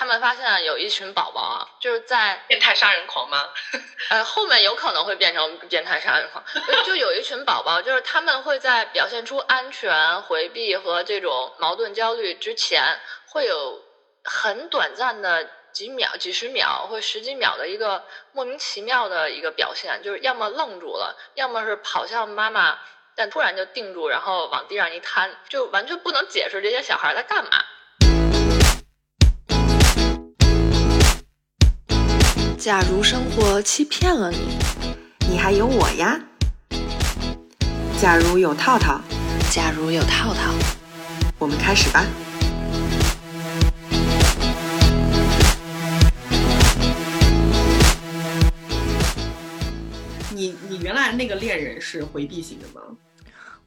他们发现有一群宝宝啊，就是在变态杀人狂吗？呃，后面有可能会变成变态杀人狂。就就有一群宝宝，就是他们会在表现出安全、回避和这种矛盾焦虑之前，会有很短暂的几秒、几十秒或十几秒的一个莫名其妙的一个表现，就是要么愣住了，要么是跑向妈妈，但突然就定住，然后往地上一瘫，就完全不能解释这些小孩在干嘛。假如生活欺骗了你，你还有我呀。假如有套套，假如有套套，我们开始吧。你你原来那个恋人是回避型的吗？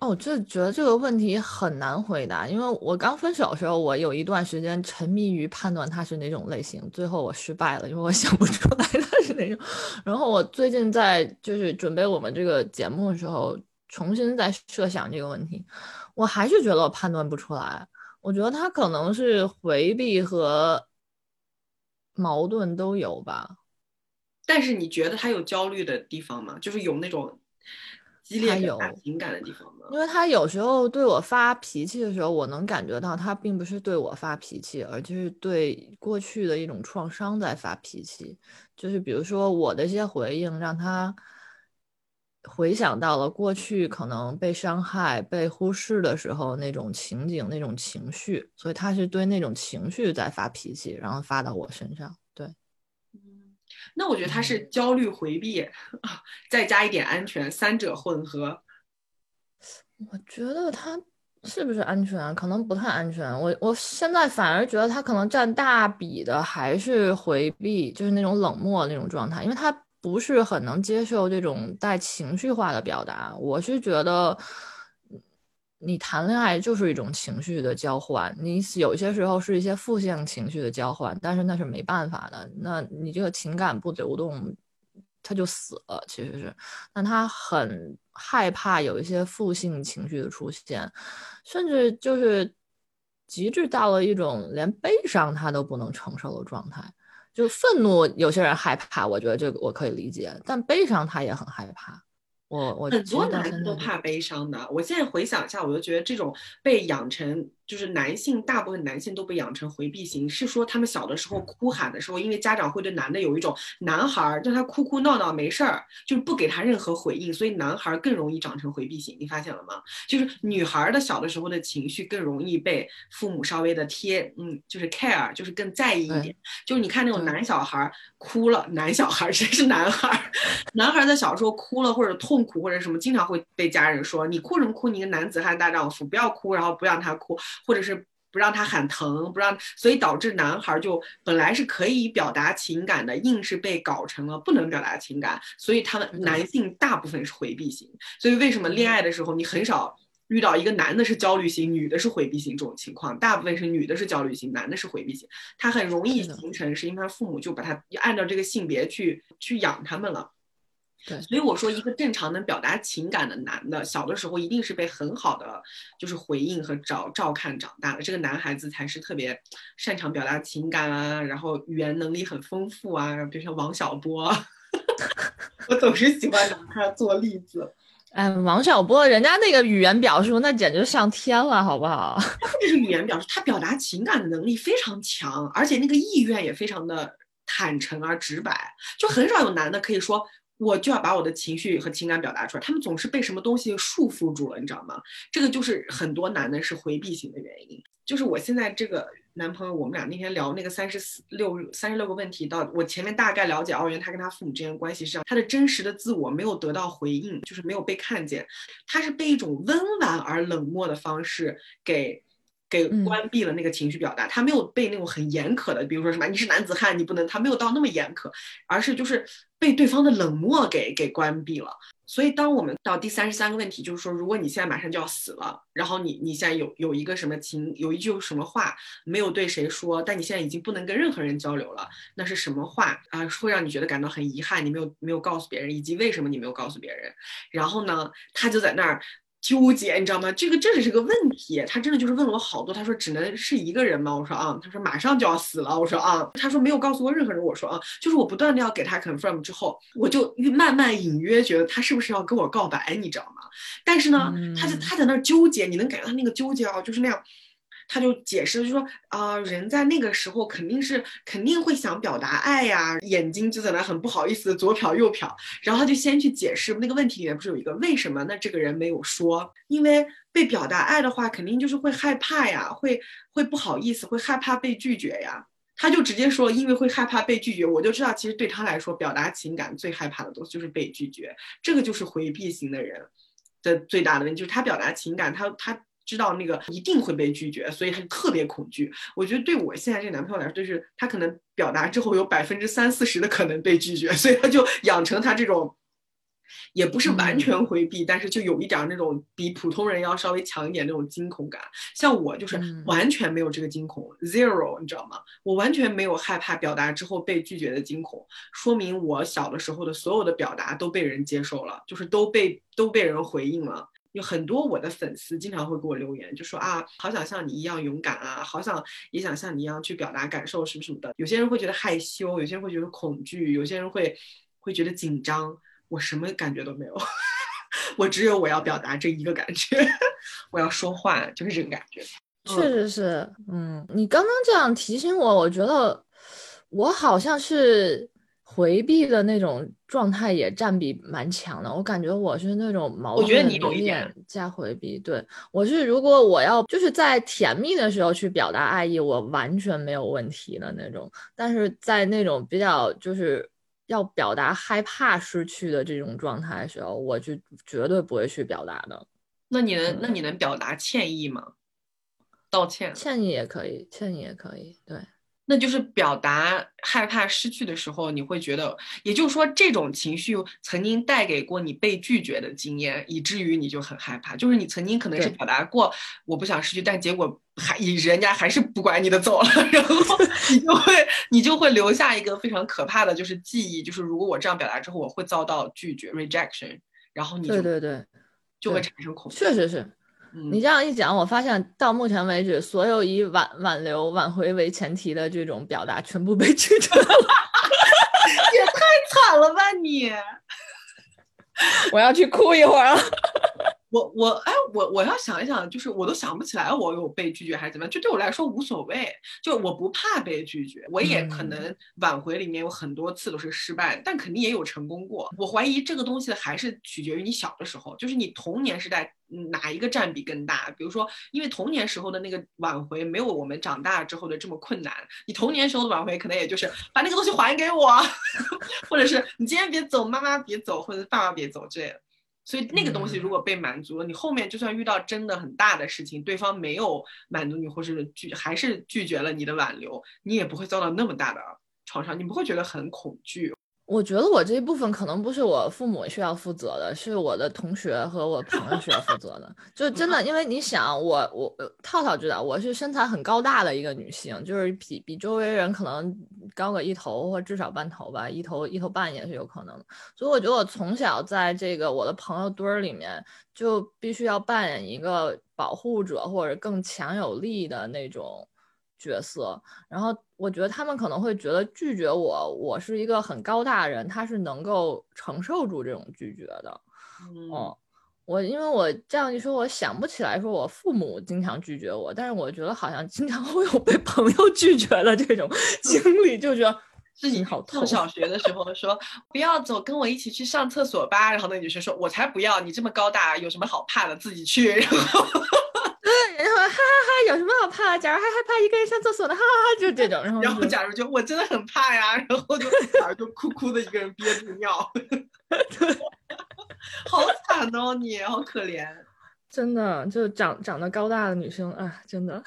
我就觉得这个问题很难回答，因为我刚分手的时候，我有一段时间沉迷于判断他是哪种类型，最后我失败了，因为我想不出来他是哪种。然后我最近在就是准备我们这个节目的时候，重新在设想这个问题，我还是觉得我判断不出来。我觉得他可能是回避和矛盾都有吧。但是你觉得他有焦虑的地方吗？就是有那种。激烈有情感的地方吗？因为他有时候对我发脾气的时候，我能感觉到他并不是对我发脾气，而就是对过去的一种创伤在发脾气。就是比如说我的一些回应，让他回想到了过去可能被伤害、被忽视的时候那种情景、那种情绪，所以他是对那种情绪在发脾气，然后发到我身上。对。那我觉得他是焦虑回避，再加一点安全，三者混合。我觉得他是不是安全？可能不太安全。我我现在反而觉得他可能占大比的还是回避，就是那种冷漠那种状态，因为他不是很能接受这种带情绪化的表达。我是觉得。你谈恋爱就是一种情绪的交换，你有些时候是一些负性情绪的交换，但是那是没办法的。那你这个情感不流动，他就死了。其实是，那他很害怕有一些负性情绪的出现，甚至就是极致到了一种连悲伤他都不能承受的状态。就愤怒，有些人害怕，我觉得这个我可以理解，但悲伤他也很害怕。我我很多男的都怕悲伤的。我现在回想一下，我就觉得这种被养成。就是男性，大部分男性都被养成回避型，是说他们小的时候哭喊的时候，因为家长会对男的有一种男孩儿让他哭哭闹闹没事儿，就是不给他任何回应，所以男孩儿更容易长成回避型。你发现了吗？就是女孩的小的时候的情绪更容易被父母稍微的贴，嗯，就是 care，就是更在意一点。就是你看那种男小孩哭了，男小孩 谁是男孩？男孩在小时候哭了或者痛苦或者什么，经常会被家人说你哭什么哭？你个男子汉大丈夫，不要哭，然后不让他哭。或者是不让他喊疼，不让，所以导致男孩就本来是可以表达情感的，硬是被搞成了不能表达情感，所以他们男性大部分是回避型。所以为什么恋爱的时候你很少遇到一个男的是焦虑型，女的是回避型这种情况？大部分是女的是焦虑型，男的是回避型。他很容易形成，是因为他父母就把他按照这个性别去去养他们了。对，所以我说，一个正常能表达情感的男的，小的时候一定是被很好的就是回应和照照看长大的。这个男孩子才是特别擅长表达情感啊，然后语言能力很丰富啊，比如像王小波，我总是喜欢拿他做例子。哎，王小波，人家那个语言表述那简直上天了，好不好？他不是语言表述，他表达情感的能力非常强，而且那个意愿也非常的坦诚而直白，就很少有男的可以说。我就要把我的情绪和情感表达出来，他们总是被什么东西束缚住了，你知道吗？这个就是很多男的是回避型的原因。就是我现在这个男朋友，我们俩那天聊那个三十四六三十六个问题，到我前面大概了解，哦，原他跟他父母之间关系是这样，他的真实的自我没有得到回应，就是没有被看见，他是被一种温婉而冷漠的方式给。给关闭了那个情绪表达，他没有被那种很严苛的，比如说什么你是男子汉，你不能，他没有到那么严苛，而是就是被对方的冷漠给给关闭了。所以当我们到第三十三个问题，就是说，如果你现在马上就要死了，然后你你现在有有一个什么情，有一句什么话没有对谁说，但你现在已经不能跟任何人交流了，那是什么话啊？会让你觉得感到很遗憾，你没有没有告诉别人，以及为什么你没有告诉别人？然后呢，他就在那儿。纠结，你知道吗？这个这只是个问题。他真的就是问了我好多。他说只能是一个人吗？我说啊。他说马上就要死了。我说啊。他说没有告诉过任何人。我说啊，就是我不断的要给他 confirm 之后，我就慢慢隐约觉得他是不是要跟我告白，你知道吗？但是呢，他在他在那儿纠结，你能感觉他那个纠结啊，就是那样。他就解释，就说啊，人在那个时候肯定是肯定会想表达爱呀，眼睛就在那很不好意思的左瞟右瞟，然后他就先去解释那个问题里面不是有一个为什么？那这个人没有说，因为被表达爱的话，肯定就是会害怕呀，会会不好意思，会害怕被拒绝呀。他就直接说，因为会害怕被拒绝，我就知道其实对他来说，表达情感最害怕的东西就是被拒绝，这个就是回避型的人的最大的问题，就是他表达情感，他他。知道那个一定会被拒绝，所以他特别恐惧。我觉得对我现在这个男朋友来说，就是他可能表达之后有百分之三四十的可能被拒绝，所以他就养成他这种，也不是完全回避，但是就有一点那种比普通人要稍微强一点那种惊恐感。像我就是完全没有这个惊恐，zero，你知道吗？我完全没有害怕表达之后被拒绝的惊恐，说明我小的时候的所有的表达都被人接受了，就是都被都被人回应了。有很多我的粉丝经常会给我留言，就说啊，好想像你一样勇敢啊，好想也想像你一样去表达感受什么什么的。有些人会觉得害羞，有些人会觉得恐惧，有些人会会觉得紧张。我什么感觉都没有，我只有我要表达这一个感觉，我要说话就是这个感觉。确实是，嗯，你刚刚这样提醒我，我觉得我好像是。回避的那种状态也占比蛮强的，我感觉我是那种矛盾有点加回避。对我是，如果我要就是在甜蜜的时候去表达爱意，我完全没有问题的那种。但是在那种比较就是要表达害怕失去的这种状态的时候，我就绝对不会去表达的。那你能那你能表达歉意吗？道歉？歉意也可以，歉意也可以，对。那就是表达害怕失去的时候，你会觉得，也就是说，这种情绪曾经带给过你被拒绝的经验，以至于你就很害怕。就是你曾经可能是表达过我不想失去，但结果还人家还是不管你的走了，然后 你就会你就会留下一个非常可怕的就是记忆，就是如果我这样表达之后，我会遭到拒绝 rejection，然后你对对对，就会产生恐惧。确实是。你这样一讲，我发现到目前为止，所有以挽挽留、挽回为前提的这种表达，全部被拒绝了，也太惨了吧你！我要去哭一会儿了。我我哎，我我要想一想，就是我都想不起来我有被拒绝还是怎么样，就对我来说无所谓，就我不怕被拒绝，我也可能挽回里面有很多次都是失败，但肯定也有成功过。我怀疑这个东西还是取决于你小的时候，就是你童年时代哪一个占比更大。比如说，因为童年时候的那个挽回没有我们长大之后的这么困难，你童年时候的挽回可能也就是把那个东西还给我，或者是你今天别走，妈妈别走，或者爸爸别走之类的。所以那个东西如果被满足了，你后面就算遇到真的很大的事情，对方没有满足你，或是拒还是拒绝了你的挽留，你也不会遭到那么大的创伤，你不会觉得很恐惧。我觉得我这一部分可能不是我父母需要负责的，是我的同学和我朋友需要负责的。就真的，因为你想，我我套套知道，我是身材很高大的一个女性，就是比比周围人可能高个一头或至少半头吧，一头一头半也是有可能。所以我觉得我从小在这个我的朋友堆儿里面，就必须要扮演一个保护者或者更强有力的那种。角色，然后我觉得他们可能会觉得拒绝我，我是一个很高大的人，他是能够承受住这种拒绝的。嗯，我因为我这样一说，我想不起来说我父母经常拒绝我，但是我觉得好像经常会有被朋友拒绝的这种 经历，就觉得 自己好痛。小学的时候说不要走，跟我一起去上厕所吧，然后那女生说，我才不要，你这么高大，有什么好怕的，自己去。然后。然后哈哈哈，有什么好怕？假如还害怕一个人上厕所的，哈哈哈，就这种。然后，然后假如就我真的很怕呀，然后就 假如就哭哭的一个人憋住尿 好惨哦，你好可怜，真的就长长得高大的女生啊，真的。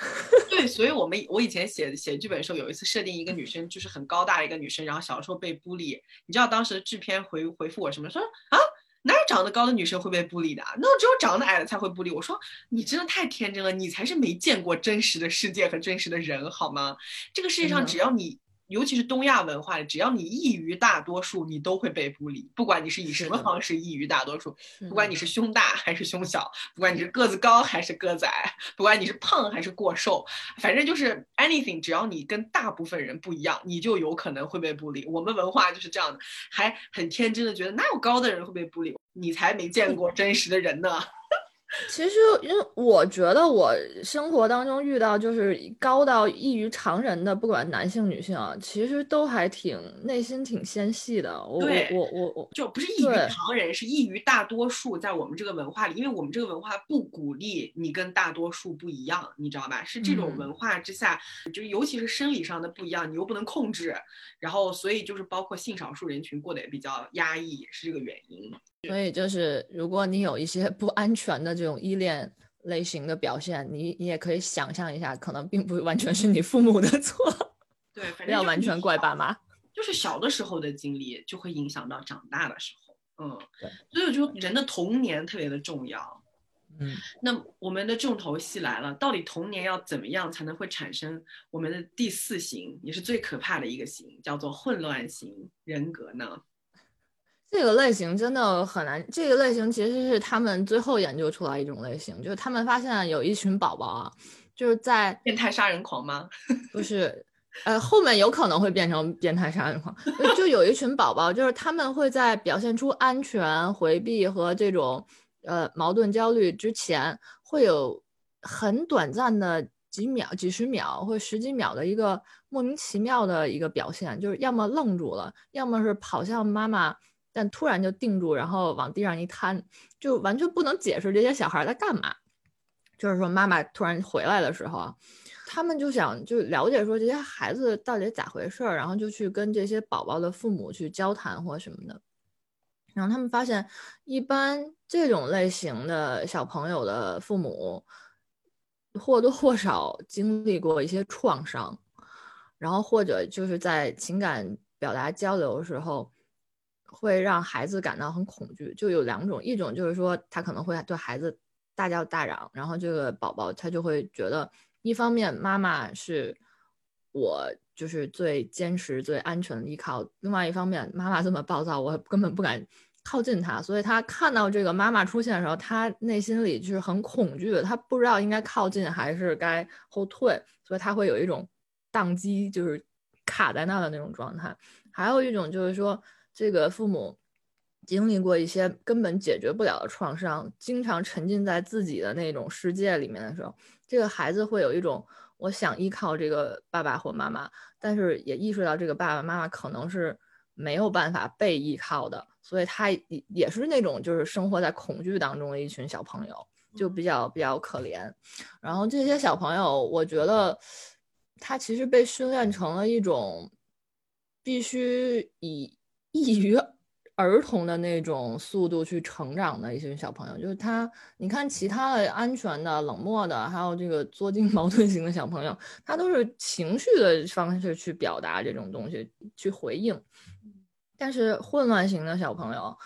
对，所以我们我以前写写剧本的时候，有一次设定一个女生就是很高大的一个女生，然后小时候被孤立，你知道当时制片回回复我什么？说啊。哪有长得高的女生会被孤立的？那只有长得矮的才会孤立。我说你真的太天真了，你才是没见过真实的世界和真实的人，好吗？这个世界上只要你尤其是东亚文化里，只要你异于大多数，你都会被孤立，不管你是以什么方式异于大多数，不管你是胸大还是胸小，不管你是个子高还是个子矮，不管你是胖还是过瘦，反正就是 anything，只要你跟大部分人不一样，你就有可能会被孤立。我们文化就是这样的，还很天真的觉得哪有高的人会被孤立？你才没见过真实的人呢。其实，因为我觉得我生活当中遇到就是高到异于常人的，不管男性女性啊，其实都还挺内心挺纤细的。我我我我就不是异于常人，是异于大多数。在我们这个文化里，因为我们这个文化不鼓励你跟大多数不一样，你知道吧？是这种文化之下，就尤其是生理上的不一样，你又不能控制，然后所以就是包括性少数人群过得也比较压抑，也是这个原因。所以就是，如果你有一些不安全的这种依恋类型的表现，你你也可以想象一下，可能并不完全是你父母的错。对，不要完全怪爸妈。就是小的时候的经历就会影响到长大的时候。嗯，对。所以我觉得人的童年特别的重要。嗯。那我们的重头戏来了，到底童年要怎么样才能会产生我们的第四型，也是最可怕的一个型，叫做混乱型人格呢？这个类型真的很难。这个类型其实是他们最后研究出来一种类型，就是他们发现有一群宝宝啊，就是在变态杀人狂吗？不是，呃，后面有可能会变成变态杀人狂。就有一群宝宝，就是他们会在表现出安全、回避和这种呃矛盾、焦虑之前，会有很短暂的几秒、几十秒或十几秒的一个莫名其妙的一个表现，就是要么愣住了，要么是跑向妈妈。但突然就定住，然后往地上一瘫，就完全不能解释这些小孩在干嘛。就是说，妈妈突然回来的时候啊，他们就想就了解说这些孩子到底咋回事儿，然后就去跟这些宝宝的父母去交谈或什么的。然后他们发现，一般这种类型的小朋友的父母或多或少经历过一些创伤，然后或者就是在情感表达交流的时候。会让孩子感到很恐惧，就有两种，一种就是说他可能会对孩子大叫大嚷，然后这个宝宝他就会觉得，一方面妈妈是我就是最坚持、最安全的依靠，另外一方面妈妈这么暴躁，我根本不敢靠近他，所以他看到这个妈妈出现的时候，他内心里就是很恐惧，他不知道应该靠近还是该后退，所以他会有一种宕机，就是卡在那的那种状态。还有一种就是说。这个父母经历过一些根本解决不了的创伤，经常沉浸在自己的那种世界里面的时候，这个孩子会有一种我想依靠这个爸爸或妈妈，但是也意识到这个爸爸妈妈可能是没有办法被依靠的，所以他也也是那种就是生活在恐惧当中的一群小朋友，就比较比较可怜。然后这些小朋友，我觉得他其实被训练成了一种必须以。异于儿童的那种速度去成长的一些小朋友，就是他，你看其他的安全的、冷漠的，还有这个作精 矛盾型的小朋友，他都是情绪的方式去表达这种东西，去回应。但是混乱型的小朋友，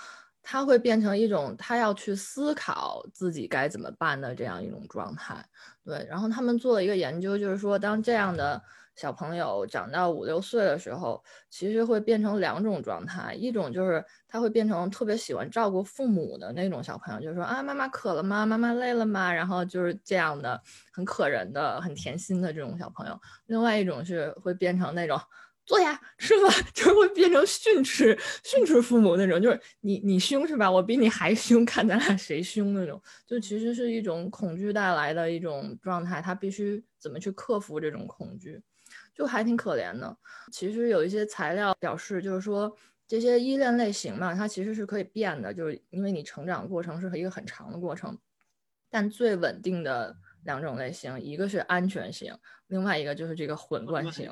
他会变成一种他要去思考自己该怎么办的这样一种状态。对，然后他们做了一个研究，就是说当这样的。小朋友长到五六岁的时候，其实会变成两种状态，一种就是他会变成特别喜欢照顾父母的那种小朋友，就是说啊，妈妈渴了吗？妈妈累了吗？然后就是这样的很可人的、很甜心的这种小朋友。另外一种是会变成那种坐下吃饭，就会变成训斥、训斥父母那种，就是你你凶是吧？我比你还凶，看咱俩谁凶那种。就其实是一种恐惧带来的一种状态，他必须怎么去克服这种恐惧。就还挺可怜的。其实有一些材料表示，就是说这些依恋类型嘛，它其实是可以变的，就是因为你成长过程是一个很长的过程。但最稳定的两种类型，一个是安全型，另外一个就是这个混乱型。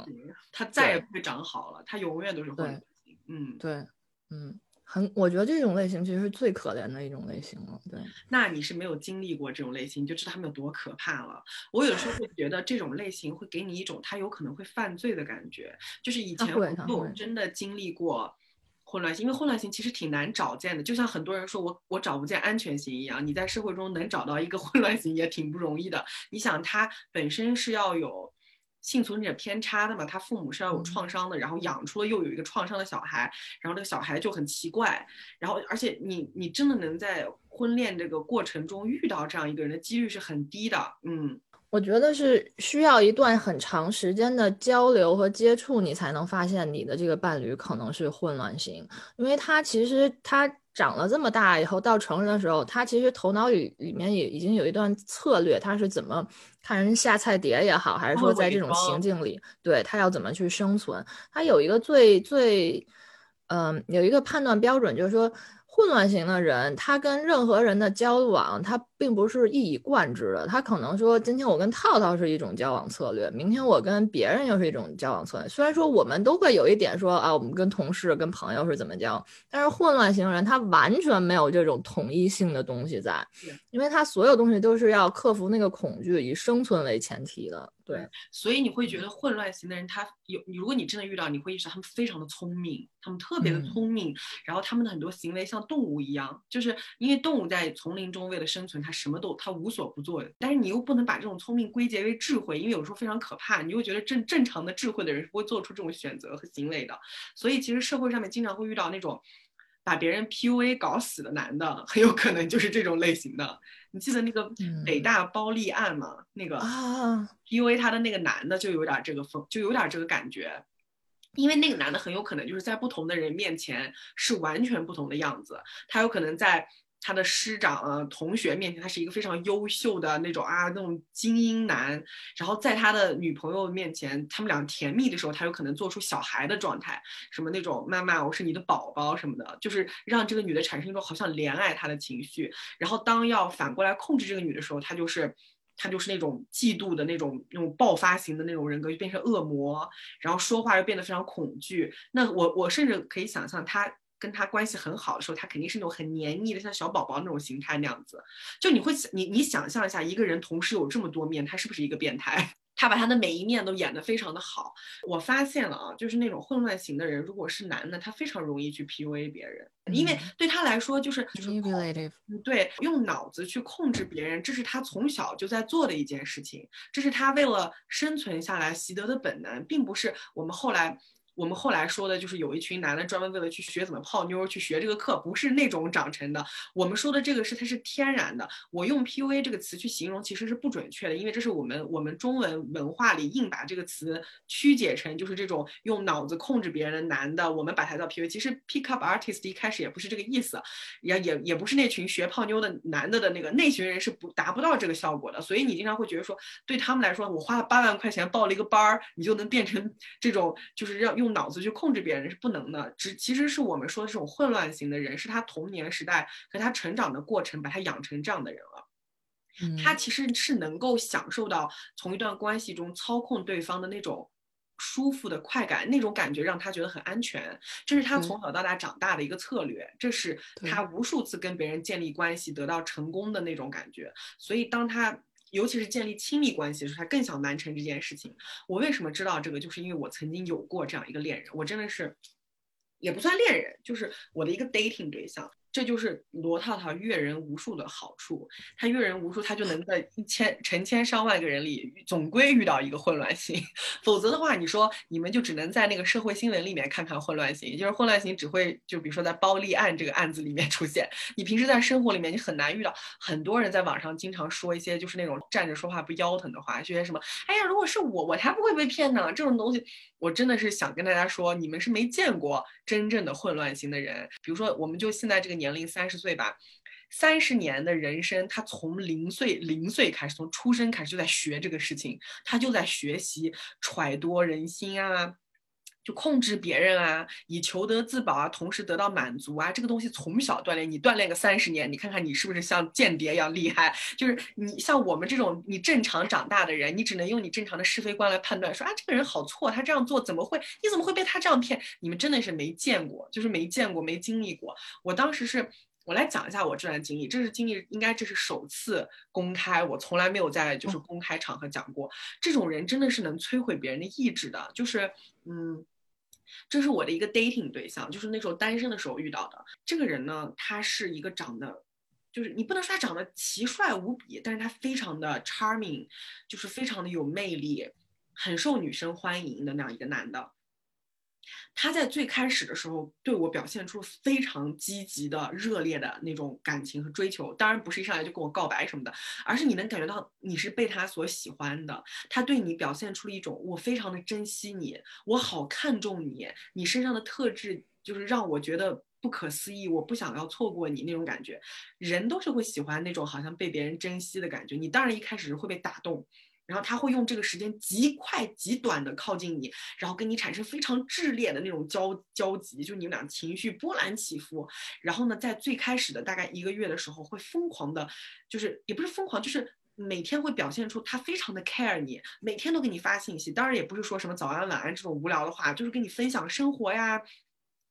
它再也不会长好了，它永远都是混乱型。嗯，对，嗯。很，我觉得这种类型其实是最可怜的一种类型了。对，那你是没有经历过这种类型，你就知道他们有多可怕了。我有时候会觉得这种类型会给你一种他有可能会犯罪的感觉，就是以前我真的经历过混乱型，因为混乱型其实挺难找见的，就像很多人说我我找不见安全型一样，你在社会中能找到一个 混乱型也挺不容易的。你想，他本身是要有。幸存者偏差的嘛，他父母是要有嗯。创伤的，然后养出了又有一个创伤的小孩，然后这个小孩就很奇怪，然后而且你你真的能在婚恋这个过程中遇到这样一个人的几率是很低的，嗯。我觉得是需要一段很长时间的交流和接触，你才能发现你的这个伴侣可能是混乱型，因为他其实他长了这么大以后，到成人的时候，他其实头脑里里面也已经有一段策略，他是怎么看人下菜碟也好，还是说在这种情境里，对他要怎么去生存，他有一个最最，嗯，有一个判断标准，就是说。混乱型的人，他跟任何人的交往，他并不是一以贯之的。他可能说，今天我跟套套是一种交往策略，明天我跟别人又是一种交往策略。虽然说我们都会有一点说啊，我们跟同事、跟朋友是怎么交，但是混乱型人他完全没有这种统一性的东西在，因为他所有东西都是要克服那个恐惧，以生存为前提的。对，所以你会觉得混乱型的人，他有你，如果你真的遇到，你会意识到他们非常的聪明，他们特别的聪明，然后他们的很多行为像动物一样，就是因为动物在丛林中为了生存，它什么都它无所不做，但是你又不能把这种聪明归结为智慧，因为有时候非常可怕，你又觉得正正常的智慧的人是不会做出这种选择和行为的，所以其实社会上面经常会遇到那种。把别人 PUA 搞死的男的，很有可能就是这种类型的。你记得那个北大包立案吗？那个啊，PUA 他的那个男的就有点这个风，就有点这个感觉。因为那个男的很有可能就是在不同的人面前是完全不同的样子，他有可能在。他的师长啊、同学面前，他是一个非常优秀的那种啊，那种精英男。然后在他的女朋友面前，他们俩甜蜜的时候，他有可能做出小孩的状态，什么那种妈妈，我是你的宝宝什么的，就是让这个女的产生一种好像怜爱他的情绪。然后当要反过来控制这个女的时候，他就是。他就是那种嫉妒的那种、那种爆发型的那种人格，就变成恶魔，然后说话又变得非常恐惧。那我我甚至可以想象，他跟他关系很好的时候，他肯定是那种很黏腻的，像小宝宝那种形态那样子。就你会你你想象一下，一个人同时有这么多面，他是不是一个变态？他把他的每一面都演得非常的好。我发现了啊，就是那种混乱型的人，如果是男的，他非常容易去 PUA 别人，因为对他来说就是就是对用脑子去控制别人，这是他从小就在做的一件事情，这是他为了生存下来习得的本能，并不是我们后来。我们后来说的就是有一群男的专门为了去学怎么泡妞去学这个课，不是那种长成的。我们说的这个是它是天然的。我用 PUA 这个词去形容其实是不准确的，因为这是我们我们中文文化里硬把这个词曲解成就是这种用脑子控制别人的男的，我们把它叫 PUA。其实 pick up artist 一开始也不是这个意思，也也也不是那群学泡妞的男的的那个那群人是不达不到这个效果的。所以你经常会觉得说，对他们来说，我花了八万块钱报了一个班儿，你就能变成这种就是要用。脑子去控制别人是不能的，只其实是我们说的这种混乱型的人，是他童年时代和他成长的过程把他养成这样的人了。嗯、他其实是能够享受到从一段关系中操控对方的那种舒服的快感，那种感觉让他觉得很安全，这是他从小到大长大的一个策略，这是他无数次跟别人建立关系得到成功的那种感觉。所以当他。尤其是建立亲密关系的时候，他更想完成这件事情。我为什么知道这个？就是因为我曾经有过这样一个恋人，我真的是，也不算恋人，就是我的一个 dating 对象。这就是罗套套阅人无数的好处，他阅人无数，他就能在 一千成千上万个人里，总归遇到一个混乱型。否则的话，你说你们就只能在那个社会新闻里面看看混乱型，就是混乱型只会就比如说在包立案这个案子里面出现。你平时在生活里面，你很难遇到。很多人在网上经常说一些就是那种站着说话不腰疼的话，就些什么，哎呀，如果是我，我才不会被骗呢。这种东西，我真的是想跟大家说，你们是没见过真正的混乱型的人。比如说，我们就现在这个。年龄三十岁吧，三十年的人生，他从零岁零岁开始，从出生开始就在学这个事情，他就在学习揣度人心啊，就控制别人啊，以求得自保啊，同时得到满足啊，这个东西从小锻炼，你锻炼个三十年，你看看你是不是像间谍一样厉害？就是你像我们这种你正常长大的人，你只能用你正常的是非观来判断，说啊这个人好错，他这样做怎么会？你怎么会被他这样骗？你们真的是没见过，就是没见过，没经历过。我当时是。我来讲一下我这段经历，这是经历，应该这是首次公开，我从来没有在就是公开场合讲过。这种人真的是能摧毁别人的意志的，就是嗯，这是我的一个 dating 对象，就是那时候单身的时候遇到的。这个人呢，他是一个长得，就是你不能说他长得奇帅无比，但是他非常的 charming，就是非常的有魅力。很受女生欢迎的那样一个男的。他在最开始的时候对我表现出非常积极的、热烈的那种感情和追求，当然不是一上来就跟我告白什么的，而是你能感觉到你是被他所喜欢的。他对你表现出了一种我非常的珍惜你，我好看重你，你身上的特质就是让我觉得不可思议，我不想要错过你那种感觉。人都是会喜欢那种好像被别人珍惜的感觉，你当然一开始会被打动。然后他会用这个时间极快极短的靠近你，然后跟你产生非常炽烈的那种交交集，就你们俩情绪波澜起伏。然后呢，在最开始的大概一个月的时候，会疯狂的，就是也不是疯狂，就是每天会表现出他非常的 care 你，每天都给你发信息。当然也不是说什么早安晚安这种无聊的话，就是跟你分享生活呀。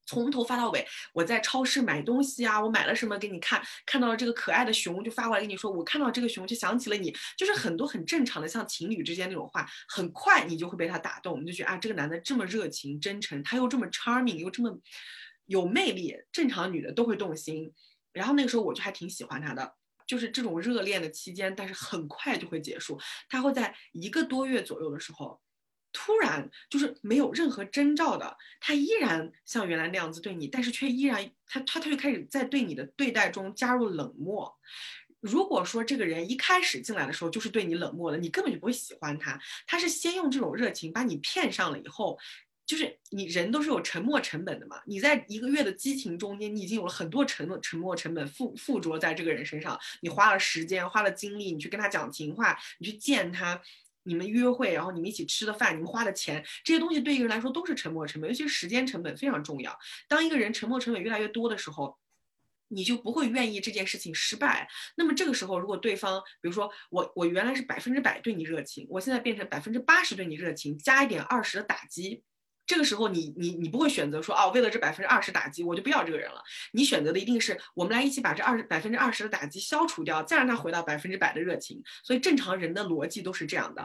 从头发到尾，我在超市买东西啊，我买了什么给你看，看到了这个可爱的熊就发过来跟你说，我看到这个熊就想起了你，就是很多很正常的像情侣之间那种话，很快你就会被他打动，你就觉得啊，这个男的这么热情真诚，他又这么 charming，又这么有魅力，正常女的都会动心。然后那个时候我就还挺喜欢他的，就是这种热恋的期间，但是很快就会结束，他会在一个多月左右的时候。突然就是没有任何征兆的，他依然像原来那样子对你，但是却依然他他他就开始在对你的对待中加入冷漠。如果说这个人一开始进来的时候就是对你冷漠的，你根本就不会喜欢他。他是先用这种热情把你骗上了以后，就是你人都是有沉默成本的嘛。你在一个月的激情中间，你已经有了很多沉沉默成本附附着在这个人身上，你花了时间，花了精力，你去跟他讲情话，你去见他。你们约会，然后你们一起吃的饭，你们花的钱，这些东西对一个人来说都是沉没成本，尤其是时间成本非常重要。当一个人沉没成本越来越多的时候，你就不会愿意这件事情失败。那么这个时候，如果对方，比如说我，我原来是百分之百对你热情，我现在变成百分之八十对你热情，加一点二十的打击。这个时候，你你你不会选择说哦，为了这百分之二十打击，我就不要这个人了。你选择的一定是我们来一起把这二十百分之二十的打击消除掉，再让他回到百分之百的热情。所以正常人的逻辑都是这样的。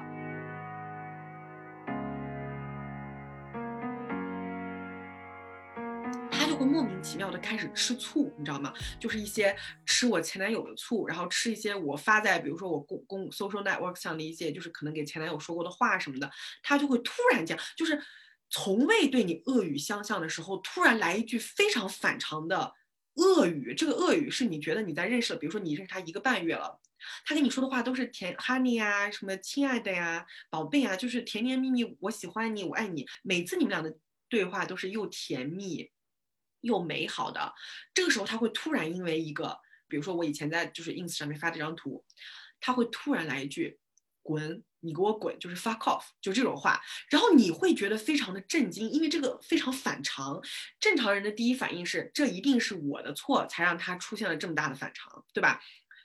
他就会莫名其妙的开始吃醋，你知道吗？就是一些吃我前男友的醋，然后吃一些我发在比如说我公公 social network 上的一些，就是可能给前男友说过的话什么的，他就会突然间就是。从未对你恶语相向的时候，突然来一句非常反常的恶语。这个恶语是你觉得你在认识了，比如说你认识他一个半月了，他跟你说的话都是甜 honey 呀，什么亲爱的呀，宝贝啊，就是甜甜蜜蜜，我喜欢你，我爱你。每次你们俩的对话都是又甜蜜又美好的。这个时候他会突然因为一个，比如说我以前在就是 ins 上面发这张图，他会突然来一句滚。你给我滚，就是 fuck off，就这种话，然后你会觉得非常的震惊，因为这个非常反常。正常人的第一反应是，这一定是我的错，才让他出现了这么大的反常，对吧？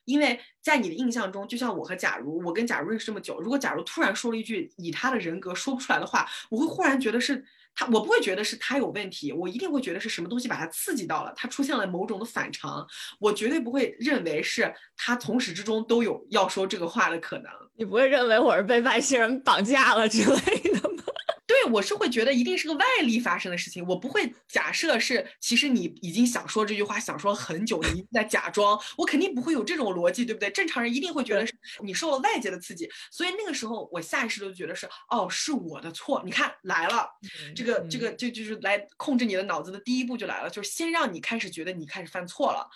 因为在你的印象中，就像我和假如，我跟假如认识这么久，如果假如突然说了一句以他的人格说不出来的话，我会忽然觉得是。他我不会觉得是他有问题，我一定会觉得是什么东西把他刺激到了，他出现了某种的反常，我绝对不会认为是他从始至终都有要说这个话的可能。你不会认为我是被外星人绑架了之类的？我是会觉得一定是个外力发生的事情，我不会假设是其实你已经想说这句话，想说很久，你在假装，我肯定不会有这种逻辑，对不对？正常人一定会觉得是你受了外界的刺激，所以那个时候我下意识就觉得是哦，是我的错。你看来了，这个这个就就是来控制你的脑子的第一步就来了，就是先让你开始觉得你开始犯错了。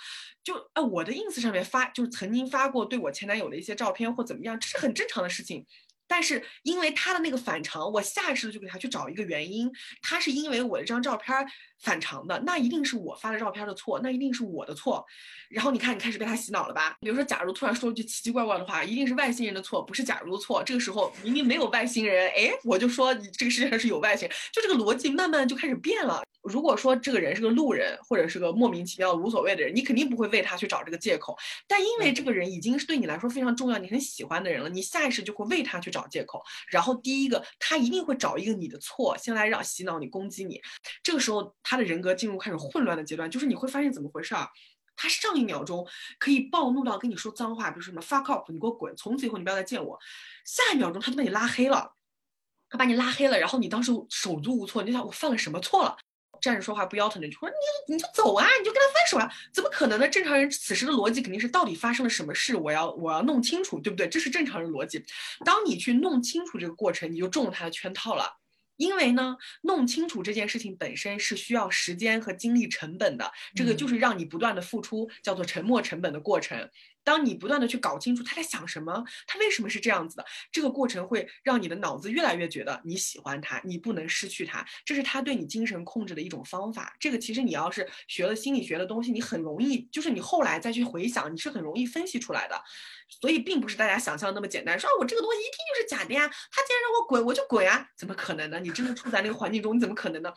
就哎，我的 ins 上面发就是曾经发过对我前男友的一些照片或怎么样，这是很正常的事情。但是因为他的那个反常，我下意识的就给他去找一个原因。他是因为我这张照片反常的，那一定是我发的照片的错，那一定是我的错。然后你看，你开始被他洗脑了吧？比如说，假如突然说了句奇奇怪怪的话，一定是外星人的错，不是假如的错。这个时候明明没有外星人，哎，我就说你这个世界上是有外星人，就这个逻辑慢慢就开始变了。如果说这个人是个路人，或者是个莫名其妙无所谓的人，你肯定不会为他去找这个借口。但因为这个人已经是对你来说非常重要、你很喜欢的人了，你下意识就会为他去找借口。然后第一个，他一定会找一个你的错，先来让洗脑你、攻击你。这个时候，他的人格进入开始混乱的阶段，就是你会发现怎么回事啊？他上一秒钟可以暴怒到跟你说脏话，比如说什么 fuck off，你给我滚，从此以后你不要再见我。下一秒钟他就把你拉黑了，他把你拉黑了，然后你当时手足无措，你想我犯了什么错了？站着说话不腰疼的，就说你你就走啊，你就跟他分手啊，怎么可能呢？正常人此时的逻辑肯定是到底发生了什么事，我要我要弄清楚，对不对？这是正常人逻辑。当你去弄清楚这个过程，你就中了他的圈套了。因为呢，弄清楚这件事情本身是需要时间和精力成本的，这个就是让你不断的付出，叫做沉没成本的过程。当你不断的去搞清楚他在想什么，他为什么是这样子的，这个过程会让你的脑子越来越觉得你喜欢他，你不能失去他，这是他对你精神控制的一种方法。这个其实你要是学了心理学的东西，你很容易，就是你后来再去回想，你是很容易分析出来的。所以并不是大家想象那么简单，说啊我这个东西一听就是假的呀，他既然让我滚，我就滚啊，怎么可能呢？你真的处在那个环境中，你怎么可能呢？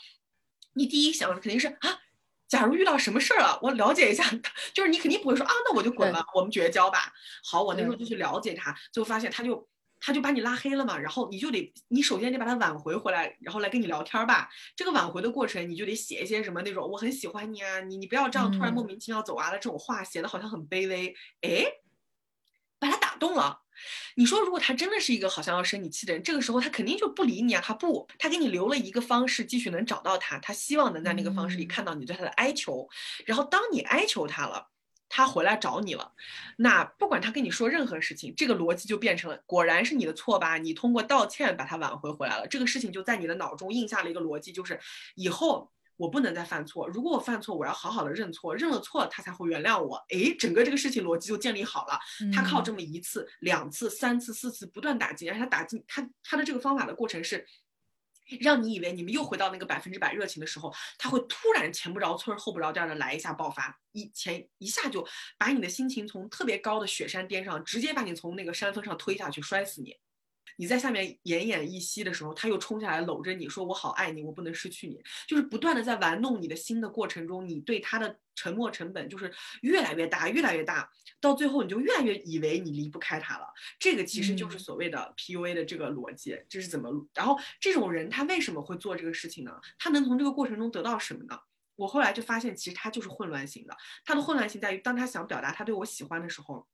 你第一想肯定是啊。假如遇到什么事儿了，我了解一下，就是你肯定不会说啊，那我就滚了，我们绝交吧。好，我那时候就去了解他，最后发现他就他就把你拉黑了嘛，然后你就得你首先得把他挽回回来，然后来跟你聊天吧。这个挽回的过程，你就得写一些什么那种我很喜欢你啊，你你不要这样突然莫名其妙走啊的这种话，写的好像很卑微，哎，把他打动了。你说，如果他真的是一个好像要生你气的人，这个时候他肯定就不理你啊！他不，他给你留了一个方式，继续能找到他，他希望能在那个方式里看到你对他的哀求。然后当你哀求他了，他回来找你了，那不管他跟你说任何事情，这个逻辑就变成了，果然是你的错吧？你通过道歉把他挽回回来了，这个事情就在你的脑中印下了一个逻辑，就是以后。我不能再犯错。如果我犯错，我要好好的认错，认了错他才会原谅我。诶，整个这个事情逻辑就建立好了。他靠这么一次、两次、三次、四次不断打击，而且他打击他他的这个方法的过程是，让你以为你们又回到那个百分之百热情的时候，他会突然前不着村后不着店的来一下爆发，一前一下就把你的心情从特别高的雪山巅上直接把你从那个山峰上推下去，摔死你。你在下面奄奄一息的时候，他又冲下来搂着你说：“我好爱你，我不能失去你。”就是不断的在玩弄你的心的过程中，你对他的沉默成本就是越来越大，越来越大，到最后你就越来越以为你离不开他了。这个其实就是所谓的 PUA 的这个逻辑，这是怎么？然后这种人他为什么会做这个事情呢？他能从这个过程中得到什么呢？我后来就发现，其实他就是混乱型的。他的混乱性在于，当他想表达他对我喜欢的时候。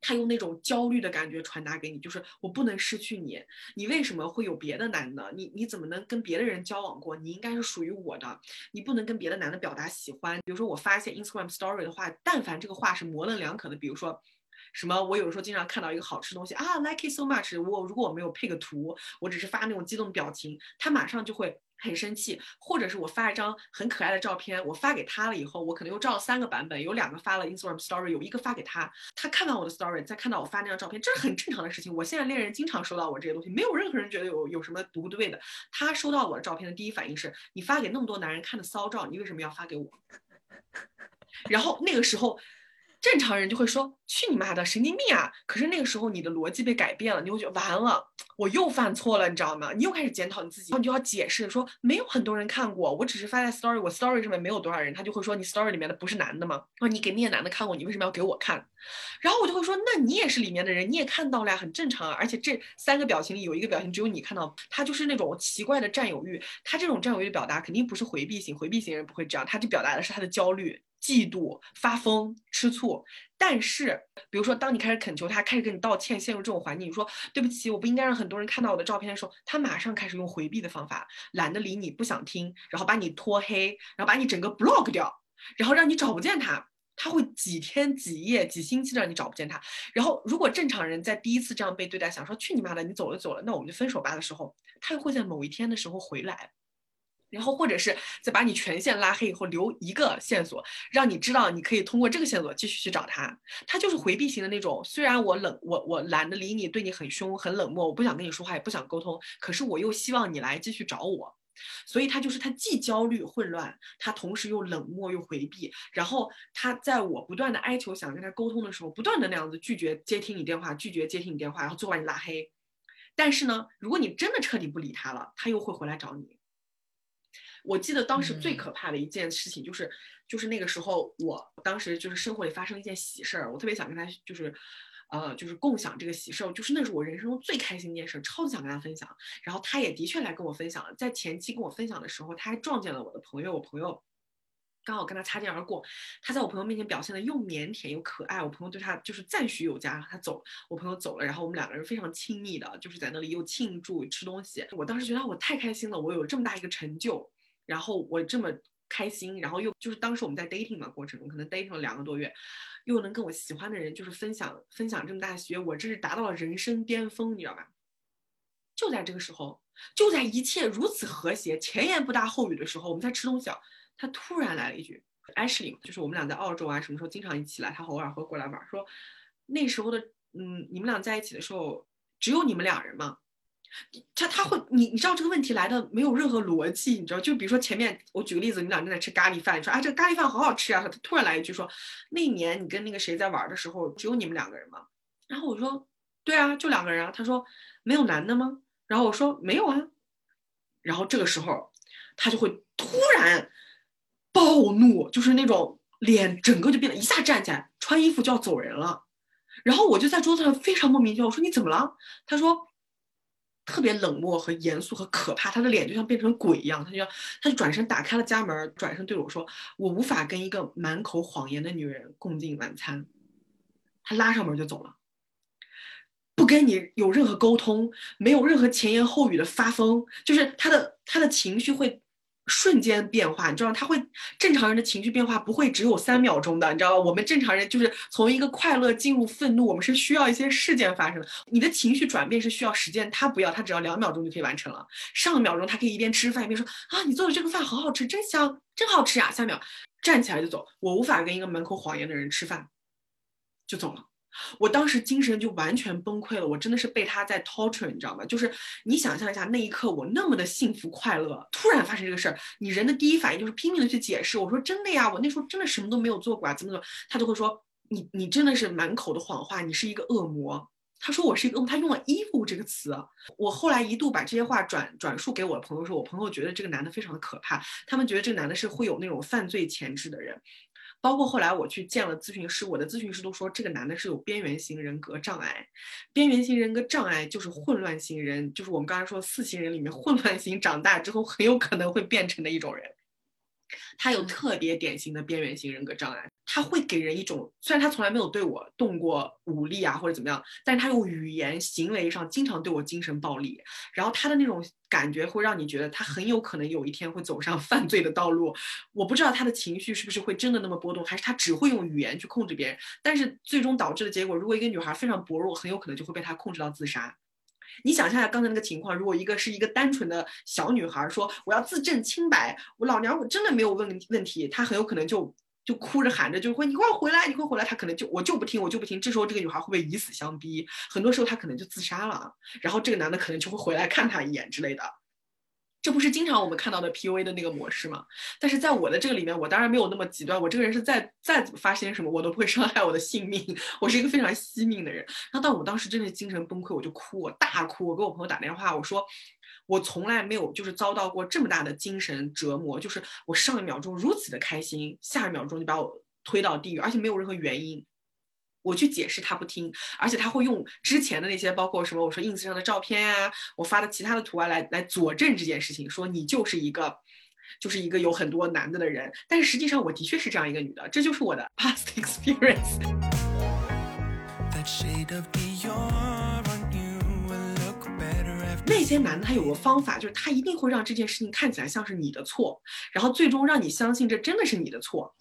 他用那种焦虑的感觉传达给你，就是我不能失去你，你为什么会有别的男的？你你怎么能跟别的人交往过？你应该是属于我的，你不能跟别的男的表达喜欢。比如说我发现 Instagram Story 的话，但凡这个话是模棱两可的，比如说什么，我有时候经常看到一个好吃东西啊，like it so much，我如果我没有配个图，我只是发那种激动表情，他马上就会。很生气，或者是我发一张很可爱的照片，我发给他了以后，我可能又照了三个版本，有两个发了 Instagram Story，有一个发给他，他看到我的 Story，再看到我发那张照片，这是很正常的事情。我现在恋人经常收到我这些东西，没有任何人觉得有有什么不对的。他收到我的照片的第一反应是你发给那么多男人看的骚照，你为什么要发给我？然后那个时候。正常人就会说去你妈的神经病啊！可是那个时候你的逻辑被改变了，你会觉得完了，我又犯错了，你知道吗？你又开始检讨你自己，然后你就要解释说没有很多人看过，我只是发在 story，我 story 上面没有多少人，他就会说你 story 里面的不是男的吗？说你给那些男的看过，你为什么要给我看？然后我就会说那你也是里面的人，你也看到了呀，很正常啊。而且这三个表情里有一个表情只有你看到，他就是那种奇怪的占有欲，他这种占有欲的表达肯定不是回避型，回避型人不会这样，他就表达的是他的焦虑。嫉妒、发疯、吃醋，但是，比如说，当你开始恳求他，开始跟你道歉，陷入这种环境，你说对不起，我不应该让很多人看到我的照片的时候，他马上开始用回避的方法，懒得理你，不想听，然后把你拖黑，然后把你整个 block 掉，然后让你找不见他，他会几天几夜几星期让你找不见他。然后，如果正常人在第一次这样被对待，想说去你妈的，你走了走了，那我们就分手吧的时候，他又会在某一天的时候回来。然后或者是在把你全线拉黑以后留一个线索，让你知道你可以通过这个线索继续去找他。他就是回避型的那种，虽然我冷，我我懒得理你，对你很凶很冷漠，我不想跟你说话，也不想沟通，可是我又希望你来继续找我。所以他就是他既焦虑混乱，他同时又冷漠又回避。然后他在我不断的哀求想跟他沟通的时候，不断的那样子拒绝接听你电话，拒绝接听你电话，然后最后把你拉黑。但是呢，如果你真的彻底不理他了，他又会回来找你。我记得当时最可怕的一件事情就是，就是那个时候，我当时就是生活里发生了一件喜事儿，我特别想跟他就是，呃，就是共享这个喜事儿，就是那是我人生中最开心的一件事，超级想跟他分享。然后他也的确来跟我分享了，在前期跟我分享的时候，他还撞见了我的朋友，我朋友刚好跟他擦肩而过，他在我朋友面前表现的又腼腆又可爱，我朋友对他就是赞许有加，他走，我朋友走了，然后我们两个人非常亲密的，就是在那里又庆祝吃东西。我当时觉得我太开心了，我有这么大一个成就。然后我这么开心，然后又就是当时我们在 dating 嘛过程中，可能 dating 了两个多月，又能跟我喜欢的人就是分享分享这么大学，我这是达到了人生巅峰，你知道吧？就在这个时候，就在一切如此和谐、前言不搭后语的时候，我们在吃东西，他突然来了一句，Ashley，就是我们俩在澳洲啊，什么时候经常一起来，他偶尔会过来玩，说那时候的，嗯，你们俩在一起的时候，只有你们俩人吗？他他会，你你知道这个问题来的没有任何逻辑，你知道？就比如说前面我举个例子，你俩正在吃咖喱饭，你说啊这个咖喱饭好好吃啊，他突然来一句说，那年你跟那个谁在玩的时候，只有你们两个人吗？然后我说，对啊，就两个人啊。他说没有男的吗？然后我说没有啊。然后这个时候他就会突然暴怒，就是那种脸整个就变得一下站起来，穿衣服就要走人了。然后我就在桌子上非常莫名其妙，我说你怎么了？他说。特别冷漠和严肃和可怕，他的脸就像变成鬼一样，他就他就转身打开了家门，转身对我说：“我无法跟一个满口谎言的女人共进晚餐。”他拉上门就走了，不跟你有任何沟通，没有任何前言后语的发疯，就是他的他的情绪会。瞬间变化，你知道他会正常人的情绪变化不会只有三秒钟的，你知道吧？我们正常人就是从一个快乐进入愤怒，我们是需要一些事件发生的。你的情绪转变是需要时间，他不要，他只要两秒钟就可以完成了。上秒钟他可以一边吃饭一边说啊，你做的这个饭好好吃，真香，真好吃啊。下秒站起来就走，我无法跟一个满口谎言的人吃饭，就走了。我当时精神就完全崩溃了，我真的是被他在 torture，你知道吗？就是你想象一下，那一刻我那么的幸福快乐，突然发生这个事儿，你人的第一反应就是拼命的去解释。我说真的呀，我那时候真的什么都没有做过啊，怎么怎么，他就会说你你真的是满口的谎话，你是一个恶魔。他说我是一个恶魔，他用了 evil 这个词。我后来一度把这些话转转述给我的朋友说，我朋友觉得这个男的非常的可怕，他们觉得这个男的是会有那种犯罪潜质的人。包括后来我去见了咨询师，我的咨询师都说这个男的是有边缘型人格障碍。边缘型人格障碍就是混乱型人，就是我们刚才说四型人里面混乱型长大之后很有可能会变成的一种人。他有特别典型的边缘型人格障碍。他会给人一种，虽然他从来没有对我动过武力啊或者怎么样，但是他用语言行为上经常对我精神暴力，然后他的那种感觉会让你觉得他很有可能有一天会走上 犯罪的道路。我不知道他的情绪是不是会真的那么波动，还是他只会用语言去控制别人。但是最终导致的结果，如果一个女孩非常薄弱，很有可能就会被他控制到自杀。你想象一下刚才那个情况，如果一个是一个单纯的小女孩说我要自证清白，我老娘我真的没有问问题，她很有可能就。就哭着喊着就会你快回来，你快回来，她可能就我就不听，我就不听。这时候这个女孩会不会以死相逼？很多时候她可能就自杀了，然后这个男的可能就会回来看她一眼之类的。这不是经常我们看到的 PUA 的那个模式吗？但是在我的这个里面，我当然没有那么极端。我这个人是再再怎么发生什么，我都不会伤害我的性命。我是一个非常惜命的人。然后，但我当时真的精神崩溃，我就哭，我大哭。我给我朋友打电话，我说。我从来没有就是遭到过这么大的精神折磨，就是我上一秒钟如此的开心，下一秒钟就把我推到地狱，而且没有任何原因。我去解释他不听，而且他会用之前的那些，包括什么我说 ins 上的照片呀，我发的其他的图啊来来佐证这件事情，说你就是一个，就是一个有很多男的的人。但是实际上我的确是这样一个女的，这就是我的 past experience。那些男的他有个方法，就是他一定会让这件事情看起来像是你的错，然后最终让你相信这真的是你的错。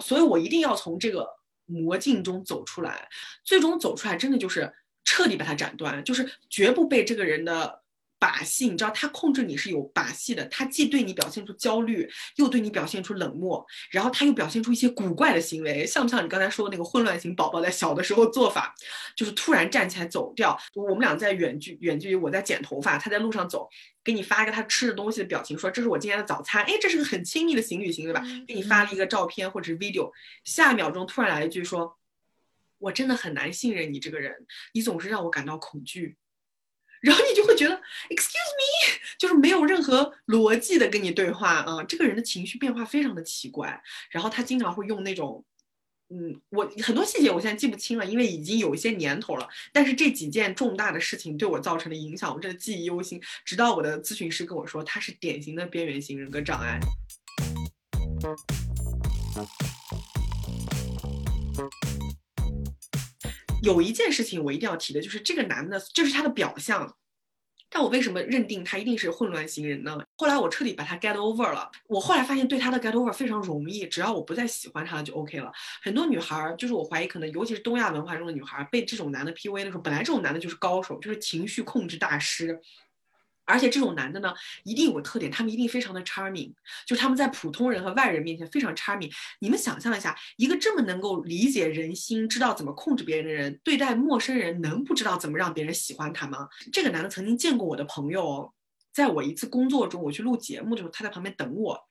所以我一定要从这个魔镜中走出来，最终走出来真的就是彻底把它斩断，就是绝不被这个人的。把戏，你知道他控制你是有把戏的，他既对你表现出焦虑，又对你表现出冷漠，然后他又表现出一些古怪的行为，像不像你刚才说的那个混乱型宝宝在小的时候做法，就是突然站起来走掉。我们俩在远距远距离，我在剪头发，他在路上走，给你发一个他吃的东西的表情，说这是我今天的早餐，哎，这是个很亲密的情侣行为吧？给你发了一个照片或者是 video，下一秒钟突然来一句说，我真的很难信任你这个人，你总是让我感到恐惧。然后你就会觉得，excuse me，就是没有任何逻辑的跟你对话啊，这个人的情绪变化非常的奇怪。然后他经常会用那种，嗯，我很多细节我现在记不清了，因为已经有一些年头了。但是这几件重大的事情对我造成的影响，我真的记忆犹新。直到我的咨询师跟我说，他是典型的边缘型人格障碍。有一件事情我一定要提的，就是这个男的，就是他的表象，但我为什么认定他一定是混乱型人呢？后来我彻底把他 get over 了。我后来发现对他的 get over 非常容易，只要我不再喜欢他了就 OK 了。很多女孩儿，就是我怀疑可能尤其是东亚文化中的女孩儿，被这种男的 PUA 的时候，本来这种男的就是高手，就是情绪控制大师。而且这种男的呢，一定有特点，他们一定非常的 charming，就是他们在普通人和外人面前非常 charming。你们想象一下，一个这么能够理解人心、知道怎么控制别人的人，对待陌生人能不知道怎么让别人喜欢他吗？这个男的曾经见过我的朋友，在我一次工作中，我去录节目的时候，他在旁边等我。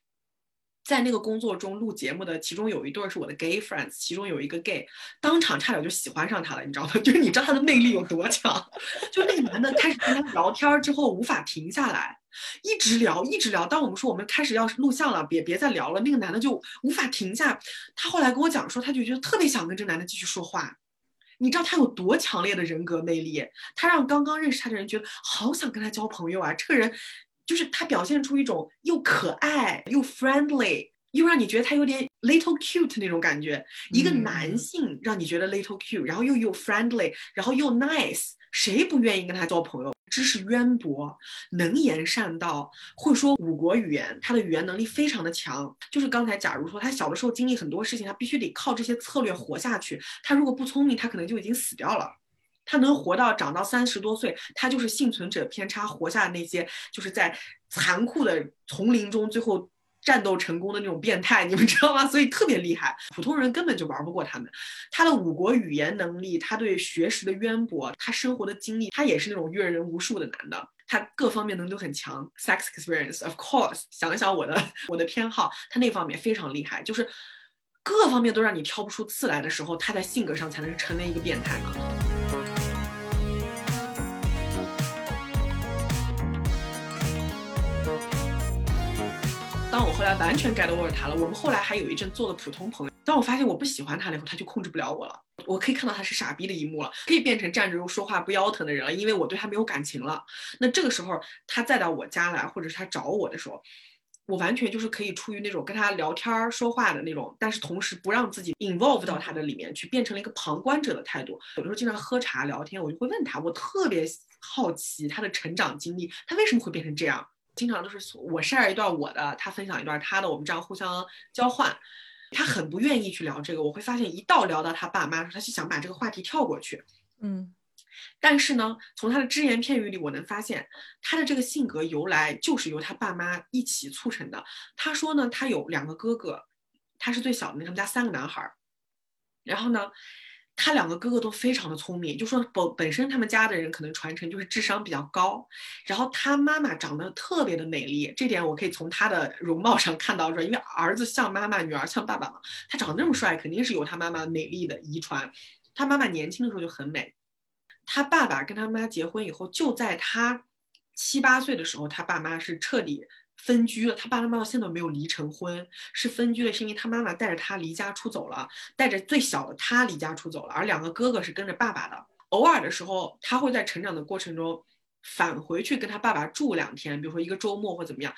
在那个工作中录节目的，其中有一对是我的 gay friends，其中有一个 gay，当场差点就喜欢上他了，你知道吗？就是你知道他的魅力有多强？就那个男的开始跟他聊天之后无法停下来，一直聊一直聊。当我们说我们开始要录像了，别别再聊了，那个男的就无法停下。他后来跟我讲说，他就觉得特别想跟这男的继续说话。你知道他有多强烈的人格魅力？他让刚刚认识他的人觉得好想跟他交朋友啊！这个人。就是他表现出一种又可爱又 friendly，又让你觉得他有点 little cute 那种感觉。一个男性让你觉得 little cute，然后又又 friendly，然后又 nice，谁不愿意跟他交朋友？知识渊博，能言善道，会说五国语言，他的语言能力非常的强。就是刚才假如说他小的时候经历很多事情，他必须得靠这些策略活下去。他如果不聪明，他可能就已经死掉了。他能活到长到三十多岁，他就是幸存者偏差活下的那些，就是在残酷的丛林中最后战斗成功的那种变态，你们知道吗？所以特别厉害，普通人根本就玩不过他们。他的五国语言能力，他对学识的渊博，他生活的经历，他也是那种阅人无数的男的，他各方面能力都很强。Sex experience，of course，想想我的我的偏好，他那方面非常厉害，就是各方面都让你挑不出刺来的时候，他在性格上才能成为一个变态嘛。完全 get over 他了，我们后来还有一阵做了普通朋友。当我发现我不喜欢他了以后，他就控制不了我了。我可以看到他是傻逼的一幕了，可以变成站着又说话不腰疼的人了，因为我对他没有感情了。那这个时候他再到我家来，或者是他找我的时候，我完全就是可以出于那种跟他聊天说话的那种，但是同时不让自己 involve 到他的里面去，变成了一个旁观者的态度。有的时候经常喝茶聊天，我就会问他，我特别好奇他的成长经历，他为什么会变成这样。经常都是我 share 一段我的，他分享一段他的，我们这样互相交换。他很不愿意去聊这个，我会发现一到聊到他爸妈，他就想把这个话题跳过去。嗯，但是呢，从他的只言片语里，我能发现他的这个性格由来就是由他爸妈一起促成的。他说呢，他有两个哥哥，他是最小的，他们家三个男孩儿，然后呢。他两个哥哥都非常的聪明，就说本本身他们家的人可能传承就是智商比较高，然后他妈妈长得特别的美丽，这点我可以从他的容貌上看到，说因为儿子像妈妈，女儿像爸爸嘛，他长得那么帅，肯定是有他妈妈美丽的遗传。他妈妈年轻的时候就很美，他爸爸跟他妈结婚以后，就在他七八岁的时候，他爸妈是彻底。分居了，他爸爸妈妈现在没有离成婚，是分居的，是因为他妈妈带着他离家出走了，带着最小的他离家出走了，而两个哥哥是跟着爸爸的。偶尔的时候，他会在成长的过程中返回去跟他爸爸住两天，比如说一个周末或怎么样。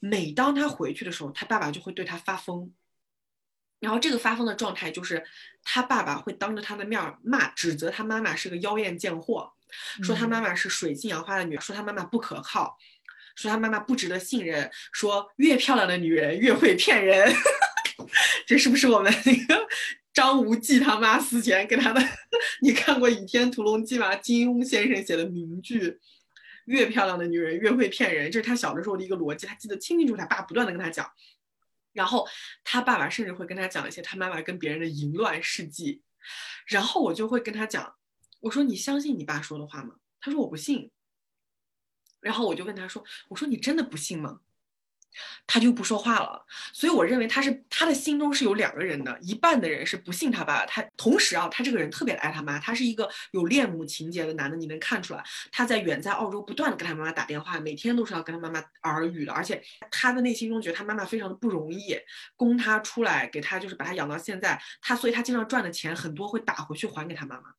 每当他回去的时候，他爸爸就会对他发疯，然后这个发疯的状态就是他爸爸会当着他的面骂、指责他妈妈是个妖艳贱货，说他妈妈是水性杨花的女儿，说他妈妈不可靠。说他妈妈不值得信任，说越漂亮的女人越会骗人，这是不是我们那个张无忌他妈死前给他的？你看过《倚天屠龙记》吗？金庸先生写的名句：越漂亮的女人越会骗人，这是他小的时候的一个逻辑，他记得清清楚楚。他爸不断的跟他讲，然后他爸爸甚至会跟他讲一些他妈妈跟别人的淫乱事迹，然后我就会跟他讲，我说你相信你爸说的话吗？他说我不信。然后我就问他说：“我说你真的不信吗？”他就不说话了。所以我认为他是他的心中是有两个人的，一半的人是不信他爸，他同时啊，他这个人特别爱他妈，他是一个有恋母情节的男的，你能看出来。他在远在澳洲不断的跟他妈妈打电话，每天都是要跟他妈妈耳语的，而且他的内心中觉得他妈妈非常的不容易，供他出来给他就是把他养到现在，他所以他经常赚的钱很多会打回去还给他妈妈。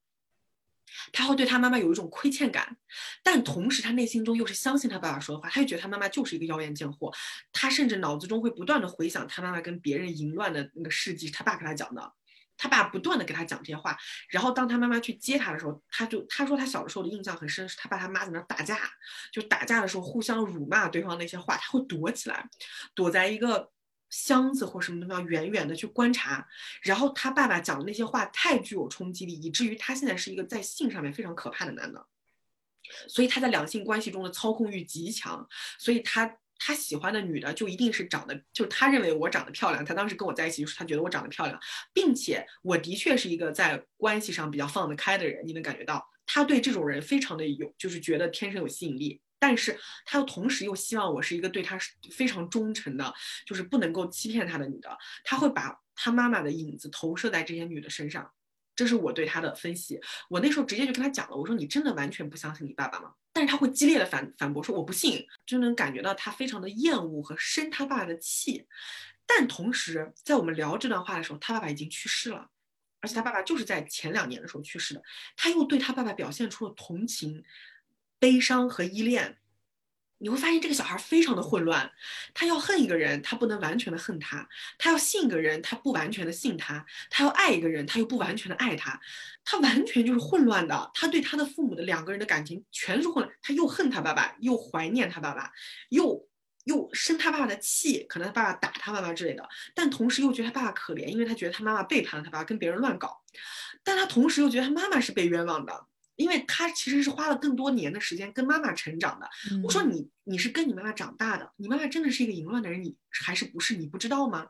他会对他妈妈有一种亏欠感，但同时他内心中又是相信他爸爸说的话，他就觉得他妈妈就是一个妖艳贱货。他甚至脑子中会不断的回想他妈妈跟别人淫乱的那个事迹，他爸跟他讲的。他他爸不断的给他讲这些话，然后当他妈妈去接他的时候，他就他说他小的时候的印象很深，是他爸他妈在那打架，就打架的时候互相辱骂对方那些话，他会躲起来，躲在一个箱子或什么东西，要远远的去观察。然后他爸爸讲的那些话太具有冲击力，以至于他现在是一个在性上面非常可怕的男的，所以他在两性关系中的操控欲极强，所以他。他喜欢的女的就一定是长得，就是他认为我长得漂亮。他当时跟我在一起，就是他觉得我长得漂亮，并且我的确是一个在关系上比较放得开的人。你能感觉到他对这种人非常的有，就是觉得天生有吸引力。但是他又同时又希望我是一个对他非常忠诚的，就是不能够欺骗他的女的。他会把他妈妈的影子投射在这些女的身上。这是我对他的分析。我那时候直接就跟他讲了，我说你真的完全不相信你爸爸吗？但是他会激烈的反反驳说我不信，就能感觉到他非常的厌恶和生他爸爸的气。但同时在我们聊这段话的时候，他爸爸已经去世了，而且他爸爸就是在前两年的时候去世的。他又对他爸爸表现出了同情、悲伤和依恋。你会发现这个小孩非常的混乱，他要恨一个人，他不能完全的恨他；他要信一个人，他不完全的信他；他要爱一个人，他又不完全的爱他。他完全就是混乱的。他对他的父母的两个人的感情全是混乱。他又恨他爸爸，又怀念他爸爸，又又生他爸爸的气，可能他爸爸打他妈妈之类的。但同时又觉得他爸爸可怜，因为他觉得他妈妈背叛了他爸爸，跟别人乱搞。但他同时又觉得他妈妈是被冤枉的。因为他其实是花了更多年的时间跟妈妈成长的。我说你你是跟你妈妈长大的，你妈妈真的是一个淫乱的人，你还是不是？你不知道吗？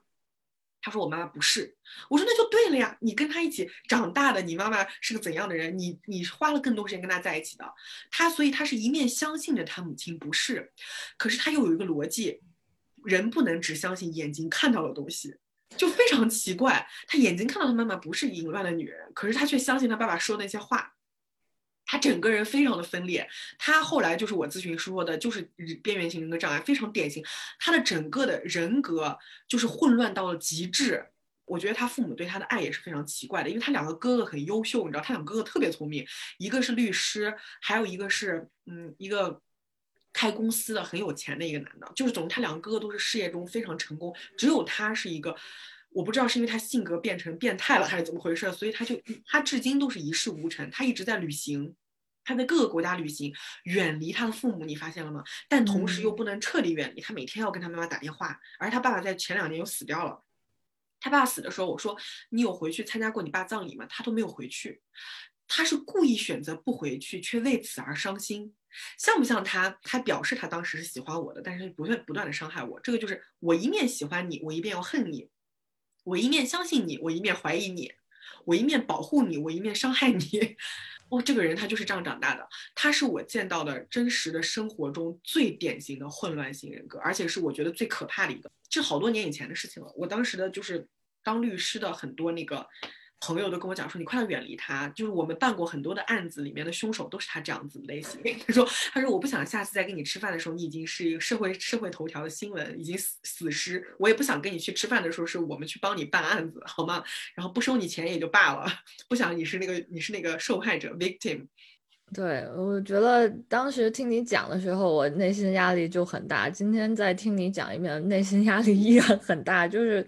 他说我妈妈不是。我说那就对了呀，你跟他一起长大的，你妈妈是个怎样的人？你你花了更多时间跟他在一起的，他所以他是一面相信着他母亲不是，可是他又有一个逻辑，人不能只相信眼睛看到的东西，就非常奇怪。他眼睛看到他妈妈不是淫乱的女人，可是他却相信他爸爸说那些话。他整个人非常的分裂，他后来就是我咨询说的，就是边缘型人格障碍，非常典型。他的整个的人格就是混乱到了极致。我觉得他父母对他的爱也是非常奇怪的，因为他两个哥哥很优秀，你知道，他两个哥哥特别聪明，一个是律师，还有一个是嗯一个开公司的很有钱的一个男的，就是总之他两个哥哥都是事业中非常成功，只有他是一个。我不知道是因为他性格变成变态了还是怎么回事，所以他就他至今都是一事无成。他一直在旅行，他在各个国家旅行，远离他的父母，你发现了吗？但同时又不能彻底远离，他每天要跟他妈妈打电话。而他爸爸在前两年又死掉了。他爸死的时候，我说你有回去参加过你爸葬礼吗？他都没有回去，他是故意选择不回去，却为此而伤心，像不像他？他表示他当时是喜欢我的，但是不断不断的伤害我。这个就是我一面喜欢你，我一边要恨你。我一面相信你，我一面怀疑你；我一面保护你，我一面伤害你。哦，这个人他就是这样长大的，他是我见到的真实的生活中最典型的混乱型人格，而且是我觉得最可怕的一个。这好多年以前的事情了，我当时的就是当律师的很多那个。朋友都跟我讲说，你快要远离他。就是我们办过很多的案子，里面的凶手都是他这样子的类型。他说，他说我不想下次再跟你吃饭的时候，你已经是一个社会社会头条的新闻，已经死死尸。我也不想跟你去吃饭的时候，是我们去帮你办案子，好吗？然后不收你钱也就罢了，不想你是那个你是那个受害者 victim。对，我觉得当时听你讲的时候，我内心压力就很大。今天再听你讲一遍，内心压力依然很大，就是。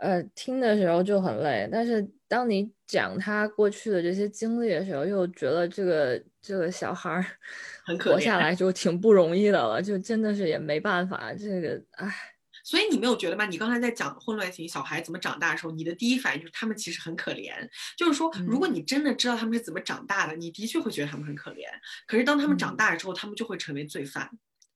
呃，听的时候就很累，但是当你讲他过去的这些经历的时候，又觉得这个这个小孩儿 活下来就挺不容易的了，就真的是也没办法，这个唉。所以你没有觉得吗？你刚才在讲混乱型小孩怎么长大的时候，你的第一反应就是他们其实很可怜。就是说，如果你真的知道他们是怎么长大的，你的确会觉得他们很可怜。可是当他们长大了之后，他们就会成为罪犯。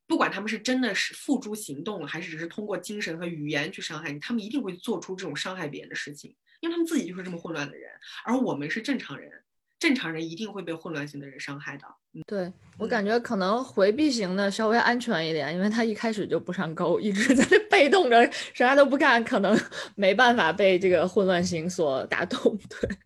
不管他们是真的是付诸行动了，还是只是通过精神和语言去伤害你，他们一定会做出这种伤害别人的事情，因为他们自己就是这么混乱的人。而我们是正常人，正常人一定会被混乱型的人伤害的。对我感觉可能回避型的稍微安全一点，因为他一开始就不上钩，一直在那被动着，啥都不干，可能 没办法被这个混乱型所打动。对。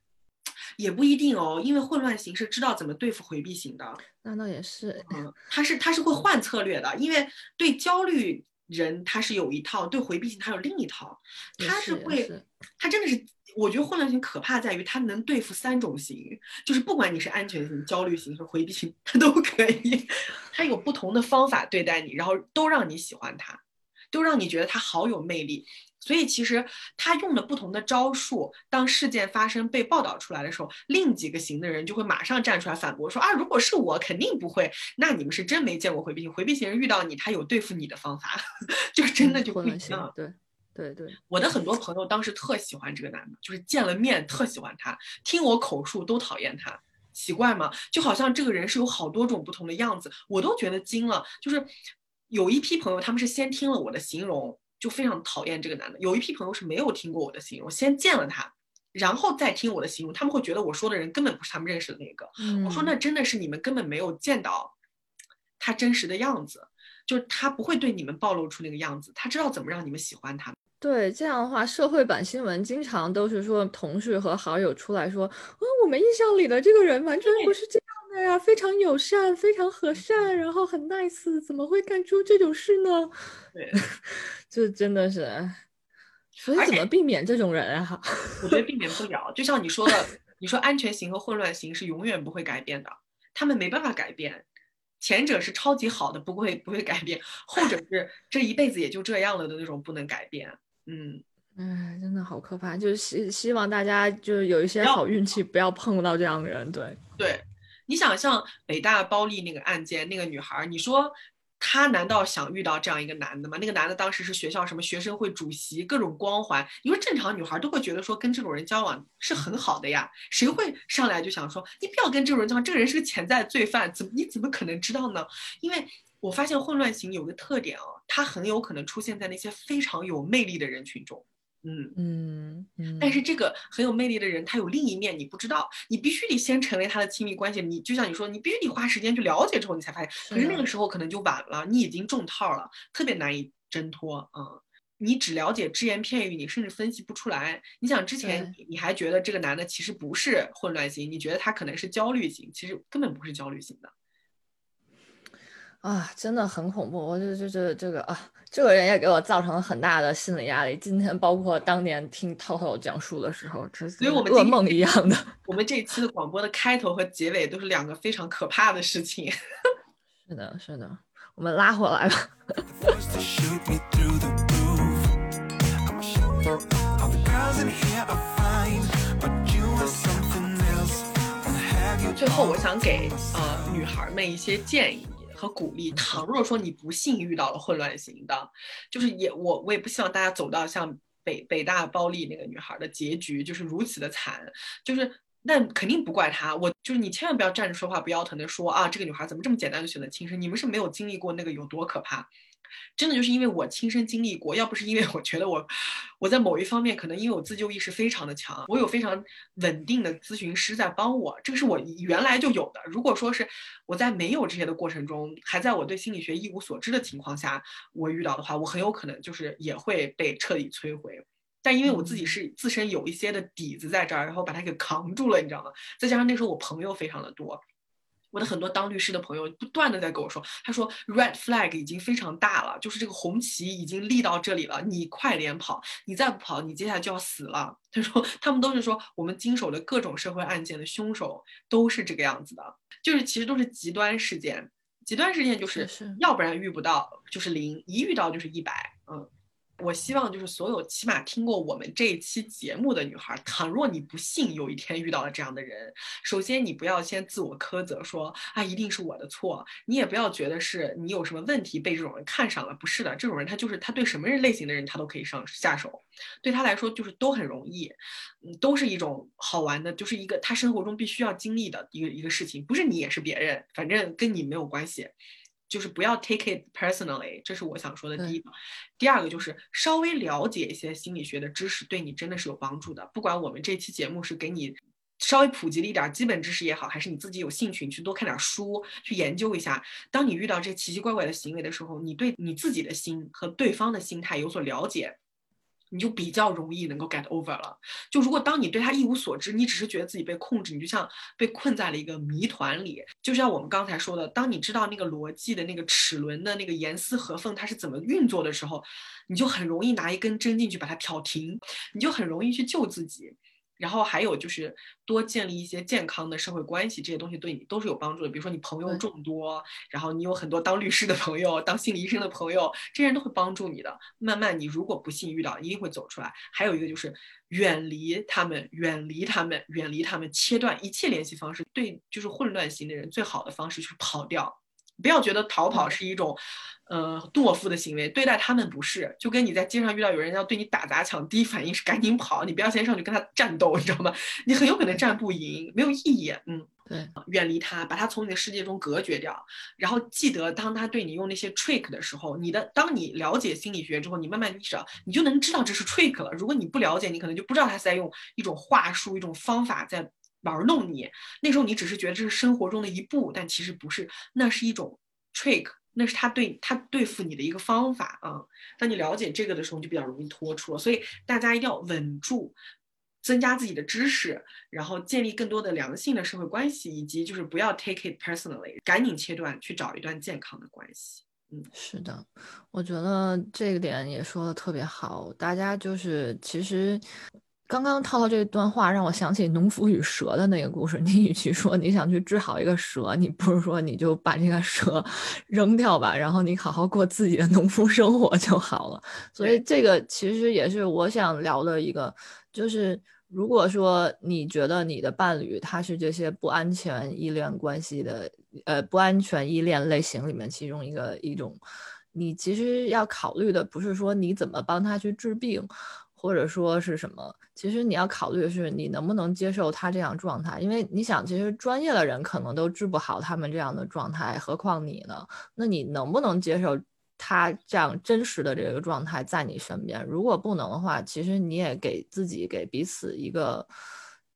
也不一定哦，因为混乱型是知道怎么对付回避型的。那倒也是，嗯，他是他是会换策略的，因为对焦虑人他是有一套，对回避型他有另一套。他是会，他真的是，我觉得混乱型可怕在于他能对付三种型，就是不管你是安全型、焦虑型和回避型，他都可以，他有不同的方法对待你，然后都让你喜欢他。都让你觉得他好有魅力。所以其实他用了不同的招数，当事件发生被报道出来的时候，另几个型的人就会马上站出来反驳说啊，如果是我，肯定不会。那你们是真没见过回避型，回避型人遇到你，他有对付你的方法，就真的就不一样。对对对，我的很多朋友当时特喜欢这个男的，就是见了面特喜欢他，听我口述都讨厌他，奇怪吗？就好像这个人是有好多种不同的样子，我都觉得惊了。就是有一批朋友，他们是先听了我的形容。就非常讨厌这个男的。有一批朋友是没有听过我的形容，先见了他，然后再听我的形容，他们会觉得我说的人根本不是他们认识的那个。我说那真的是你们根本没有见到他真实的样子，就是他不会对你们暴露出那个样子，他知道怎么让你们喜欢他。对，这样的话，社会版新闻经常都是说同事和好友出来说，啊，我们印象里的这个人完全不是这样的呀，非常友善，非常和善，然后很 nice，怎么会干出这种事呢？对，这真的是，所以怎么避免这种人啊？我觉得 避免不了，就像你说的，你说安全型和混乱型是永远不会改变的，他们没办法改变。前者是超级好的，不会不会改变；后者是这一辈子也就这样了的那种，不能改变。嗯，哎，真的好可怕，就是希希望大家就是有一些好运气，不要碰到这样的人。对对，你想像北大包丽那个案件，那个女孩，你说她难道想遇到这样一个男的吗？那个男的当时是学校什么学生会主席，各种光环。你说正常女孩都会觉得说跟这种人交往是很好的呀，谁会上来就想说你不要跟这种人交往，这个人是个潜在罪犯，怎么你怎么可能知道呢？因为。我发现混乱型有个特点啊，它很有可能出现在那些非常有魅力的人群中。嗯嗯嗯。但是这个很有魅力的人，他有另一面你不知道，你必须得先成为他的亲密关系。你就像你说，你必须得花时间去了解之后，你才发现。可是那个时候可能就晚了，你已经中套了，特别难以挣脱。嗯，你只了解只言片语，你甚至分析不出来。你想之前你你还觉得这个男的其实不是混乱型，你觉得他可能是焦虑型，其实根本不是焦虑型的。啊，真的很恐怖！我就就这这个啊，这个人也给我造成了很大的心理压力。今天包括当年听涛涛讲述的时候，这所以我们噩梦一样的。我们这一期的广播的开头和结尾都是两个非常可怕的事情。是的，是的，我们拉回来吧。最后，我想给呃女孩们一些建议。和鼓励。倘若说你不幸遇到了混乱型的，就是也我我也不希望大家走到像北北大包丽那个女孩的结局，就是如此的惨。就是那肯定不怪她，我就是你千万不要站着说话不腰疼的说啊，这个女孩怎么这么简单就选择轻生？你们是没有经历过那个有多可怕。真的就是因为我亲身经历过，要不是因为我觉得我，我在某一方面可能因为我自救意识非常的强，我有非常稳定的咨询师在帮我，这个是我原来就有的。如果说是我在没有这些的过程中，还在我对心理学一无所知的情况下，我遇到的话，我很有可能就是也会被彻底摧毁。但因为我自己是自身有一些的底子在这儿，然后把它给扛住了，你知道吗？再加上那时候我朋友非常的多。我的很多当律师的朋友不断的在跟我说，他说 red flag 已经非常大了，就是这个红旗已经立到这里了，你快点跑，你再不跑，你接下来就要死了。他说他们都是说我们经手的各种社会案件的凶手都是这个样子的，就是其实都是极端事件，极端事件就是要不然遇不到就是零，一遇到就是一百，嗯。我希望就是所有起码听过我们这一期节目的女孩，倘若你不幸有一天遇到了这样的人，首先你不要先自我苛责说啊一定是我的错，你也不要觉得是你有什么问题被这种人看上了，不是的，这种人他就是他对什么人类型的人他都可以上下手，对他来说就是都很容易，嗯，都是一种好玩的，就是一个他生活中必须要经历的一个一个事情，不是你也是别人，反正跟你没有关系。就是不要 take it personally，这是我想说的第一个。第二个就是稍微了解一些心理学的知识，对你真的是有帮助的。不管我们这期节目是给你稍微普及了一点基本知识也好，还是你自己有兴趣，你去多看点书，去研究一下。当你遇到这奇奇怪怪的行为的时候，你对你自己的心和对方的心态有所了解。你就比较容易能够 get over 了。就如果当你对他一无所知，你只是觉得自己被控制，你就像被困在了一个谜团里。就像我们刚才说的，当你知道那个逻辑的那个齿轮的那个严丝合缝它是怎么运作的时候，你就很容易拿一根针进去把它挑停，你就很容易去救自己。然后还有就是多建立一些健康的社会关系，这些东西对你都是有帮助的。比如说你朋友众多，然后你有很多当律师的朋友、当心理医生的朋友，这些人都会帮助你的。慢慢你如果不幸遇到，一定会走出来。还有一个就是远离他们，远离他们，远离他们，切断一切联系方式。对，就是混乱型的人最好的方式就是跑掉。不要觉得逃跑嗯是一种，呃，懦夫的行为，对待他们不是。就跟你在街上遇到有人要对你打砸抢，第一反应是赶紧跑，你不要先上去跟他战斗，你知道吗？你很有可能战不赢，没有意义。嗯，对，远离他，把他从你的世界中隔绝掉。然后记得，当他对你用那些 trick 的时候，你的当你了解心理学之后，你慢慢意识到，你就能知道这是 trick 了。如果你不了解，你可能就不知道他是在用一种话术、一种方法在玩弄你。那时候你只是觉得这是生活中的一步，但其实不是，那是一种 trick，那是他对他对付你的一个方法啊。当你了解这个的时候，就比较容易脱出了。所以大家一定要稳住。增加自己的知识，然后建立更多的良性的社会关系，以及就是不要 take it personally，赶紧切断，去找一段健康的关系。嗯是的，我觉得这个点也说的特别好。大家就是其实刚刚套套这段话，让我想起农夫与蛇的那个故事。你与其说你想去治好一个蛇，你不如说你就把这个蛇 扔掉吧，然后你好好过自己的农夫生活就好了。所以这个其实也是我想聊的一个，就是。如果说你觉得你的伴侣他是这些不安全依恋关系的，呃，不安全依恋类型里面其中一个一种，你其实要考虑的不是说你怎么帮他去治病，或者说是什么，其实你要考虑的是你能不能接受他这样状态，因为你想，其实专业的人可能都治不好他们这样的状态，何况你呢？那你能不能接受？他这样真实的这个状态在你身边，如果不能的话，其实你也给自己给彼此一个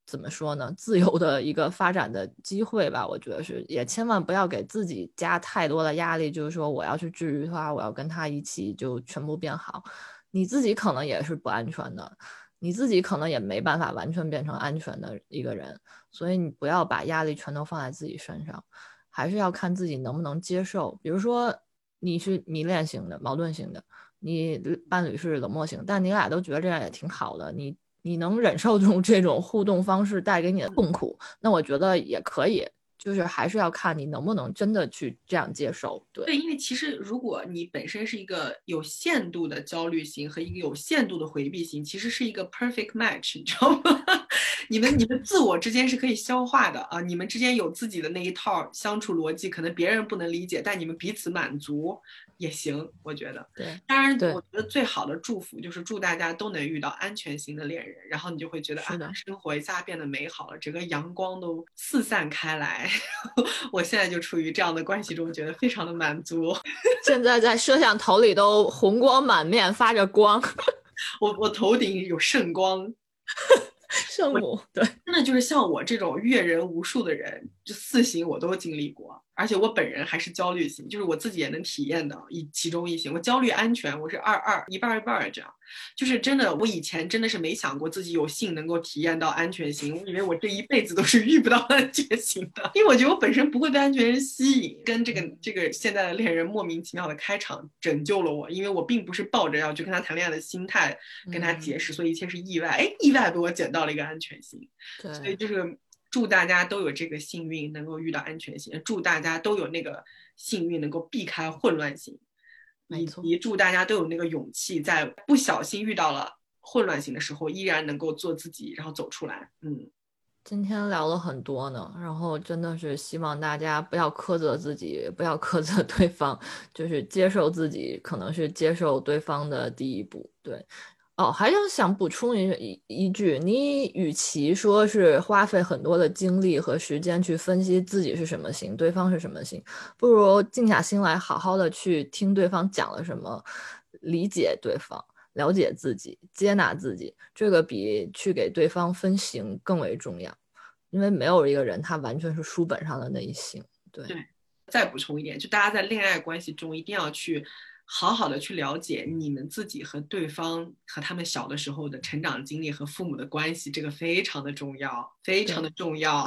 怎么说呢，自由的一个发展的机会吧。我觉得是，也千万不要给自己加太多的压力，就是说我要去治愈他，我要跟他一起就全部变好，你自己可能也是不安全的，你自己可能也没办法完全变成安全的一个人，所以你不要把压力全都放在自己身上，还是要看自己能不能接受，比如说。你是迷恋型的、矛盾型的，你伴侣是冷漠型，但你俩都觉得这样也挺好的，你你能忍受住这种互动方式带给你的痛苦，那我觉得也可以，就是还是要看你能不能真的去这样接受。对，对，因为其实如果你本身是一个有限度的焦虑型和一个有限度的回避型，其实是一个 perfect match，你知道吗？你们你们自我之间是可以消化的啊，你们之间有自己的那一套相处逻辑，可能别人不能理解，但你们彼此满足也行，我觉得。对，当然，对我觉得最好的祝福就是祝大家都能遇到安全型的恋人，然后你就会觉得啊生活一下变得美好了，整个阳光都四散开来。我现在就处于这样的关系中，觉得非常的满足。现在在摄像头里都红光满面，发着光，我我头顶有圣光。圣母对，真的就是像我这种阅人无数的人，就四型我都经历过，而且我本人还是焦虑型，就是我自己也能体验到一其中一型。我焦虑安全，我是二二一半一半这样，就是真的，我以前真的是没想过自己有幸能够体验到安全型，我以为我这一辈子都是遇不到安全型的，因为我觉得我本身不会被安全人吸引，跟这个这个现在的恋人莫名其妙的开场拯救了我，因为我并不是抱着要去跟他谈恋爱的心态跟他解释，所以一切是意外，哎，意外被我捡到了一个安全型。对，所以就是祝大家都有这个幸运，能够遇到安全型；祝大家都有那个幸运，能够避开混乱型，以及祝大家都有那个勇气，在不小心遇到了混乱型的时候，依然能够做自己，然后走出来。嗯，今天聊了很多呢，然后真的是希望大家不要苛责自己，不要苛责对方，就是接受自己，可能是接受对方的第一步。对。哦，还想想补充一一一句，你与其说是花费很多的精力和时间去分析自己是什么型，对方是什么型，不如静下心来，好好的去听对方讲了什么，理解对方，了解自己，接纳自己，这个比去给对方分型更为重要，因为没有一个人他完全是书本上的那一型。对。再补充一点，就大家在恋爱关系中一定要去。好好的去了解你们自己和对方和他们小的时候的成长经历和父母的关系，这个非常的重要，非常的重要，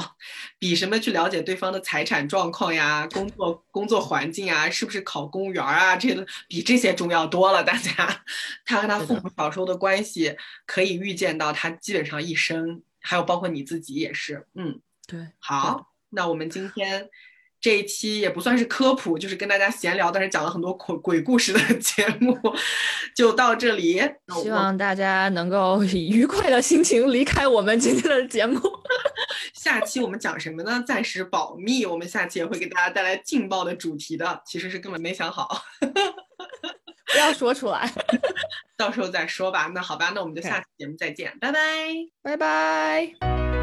比什么去了解对方的财产状况呀、工作工作环境啊、是不是考公务员啊，这个比这些重要多了。大家，他和他父母小时候的关系，可以预见到他基本上一生还有包括你自己也是，嗯，对，好，那我们今天这一期也不算是科普，就是跟大家闲聊，但是讲了很多鬼鬼故事的 节目，就到这里。希望大家能够以愉快的心情离开我们今天的节目。下期我们讲什么呢？暂时保密，我们下期也会给大家带来劲爆的主题的，其实是根本没想好，不要说出来，到时候再说吧。那好吧，那我们就下期节目再见，拜拜。拜拜。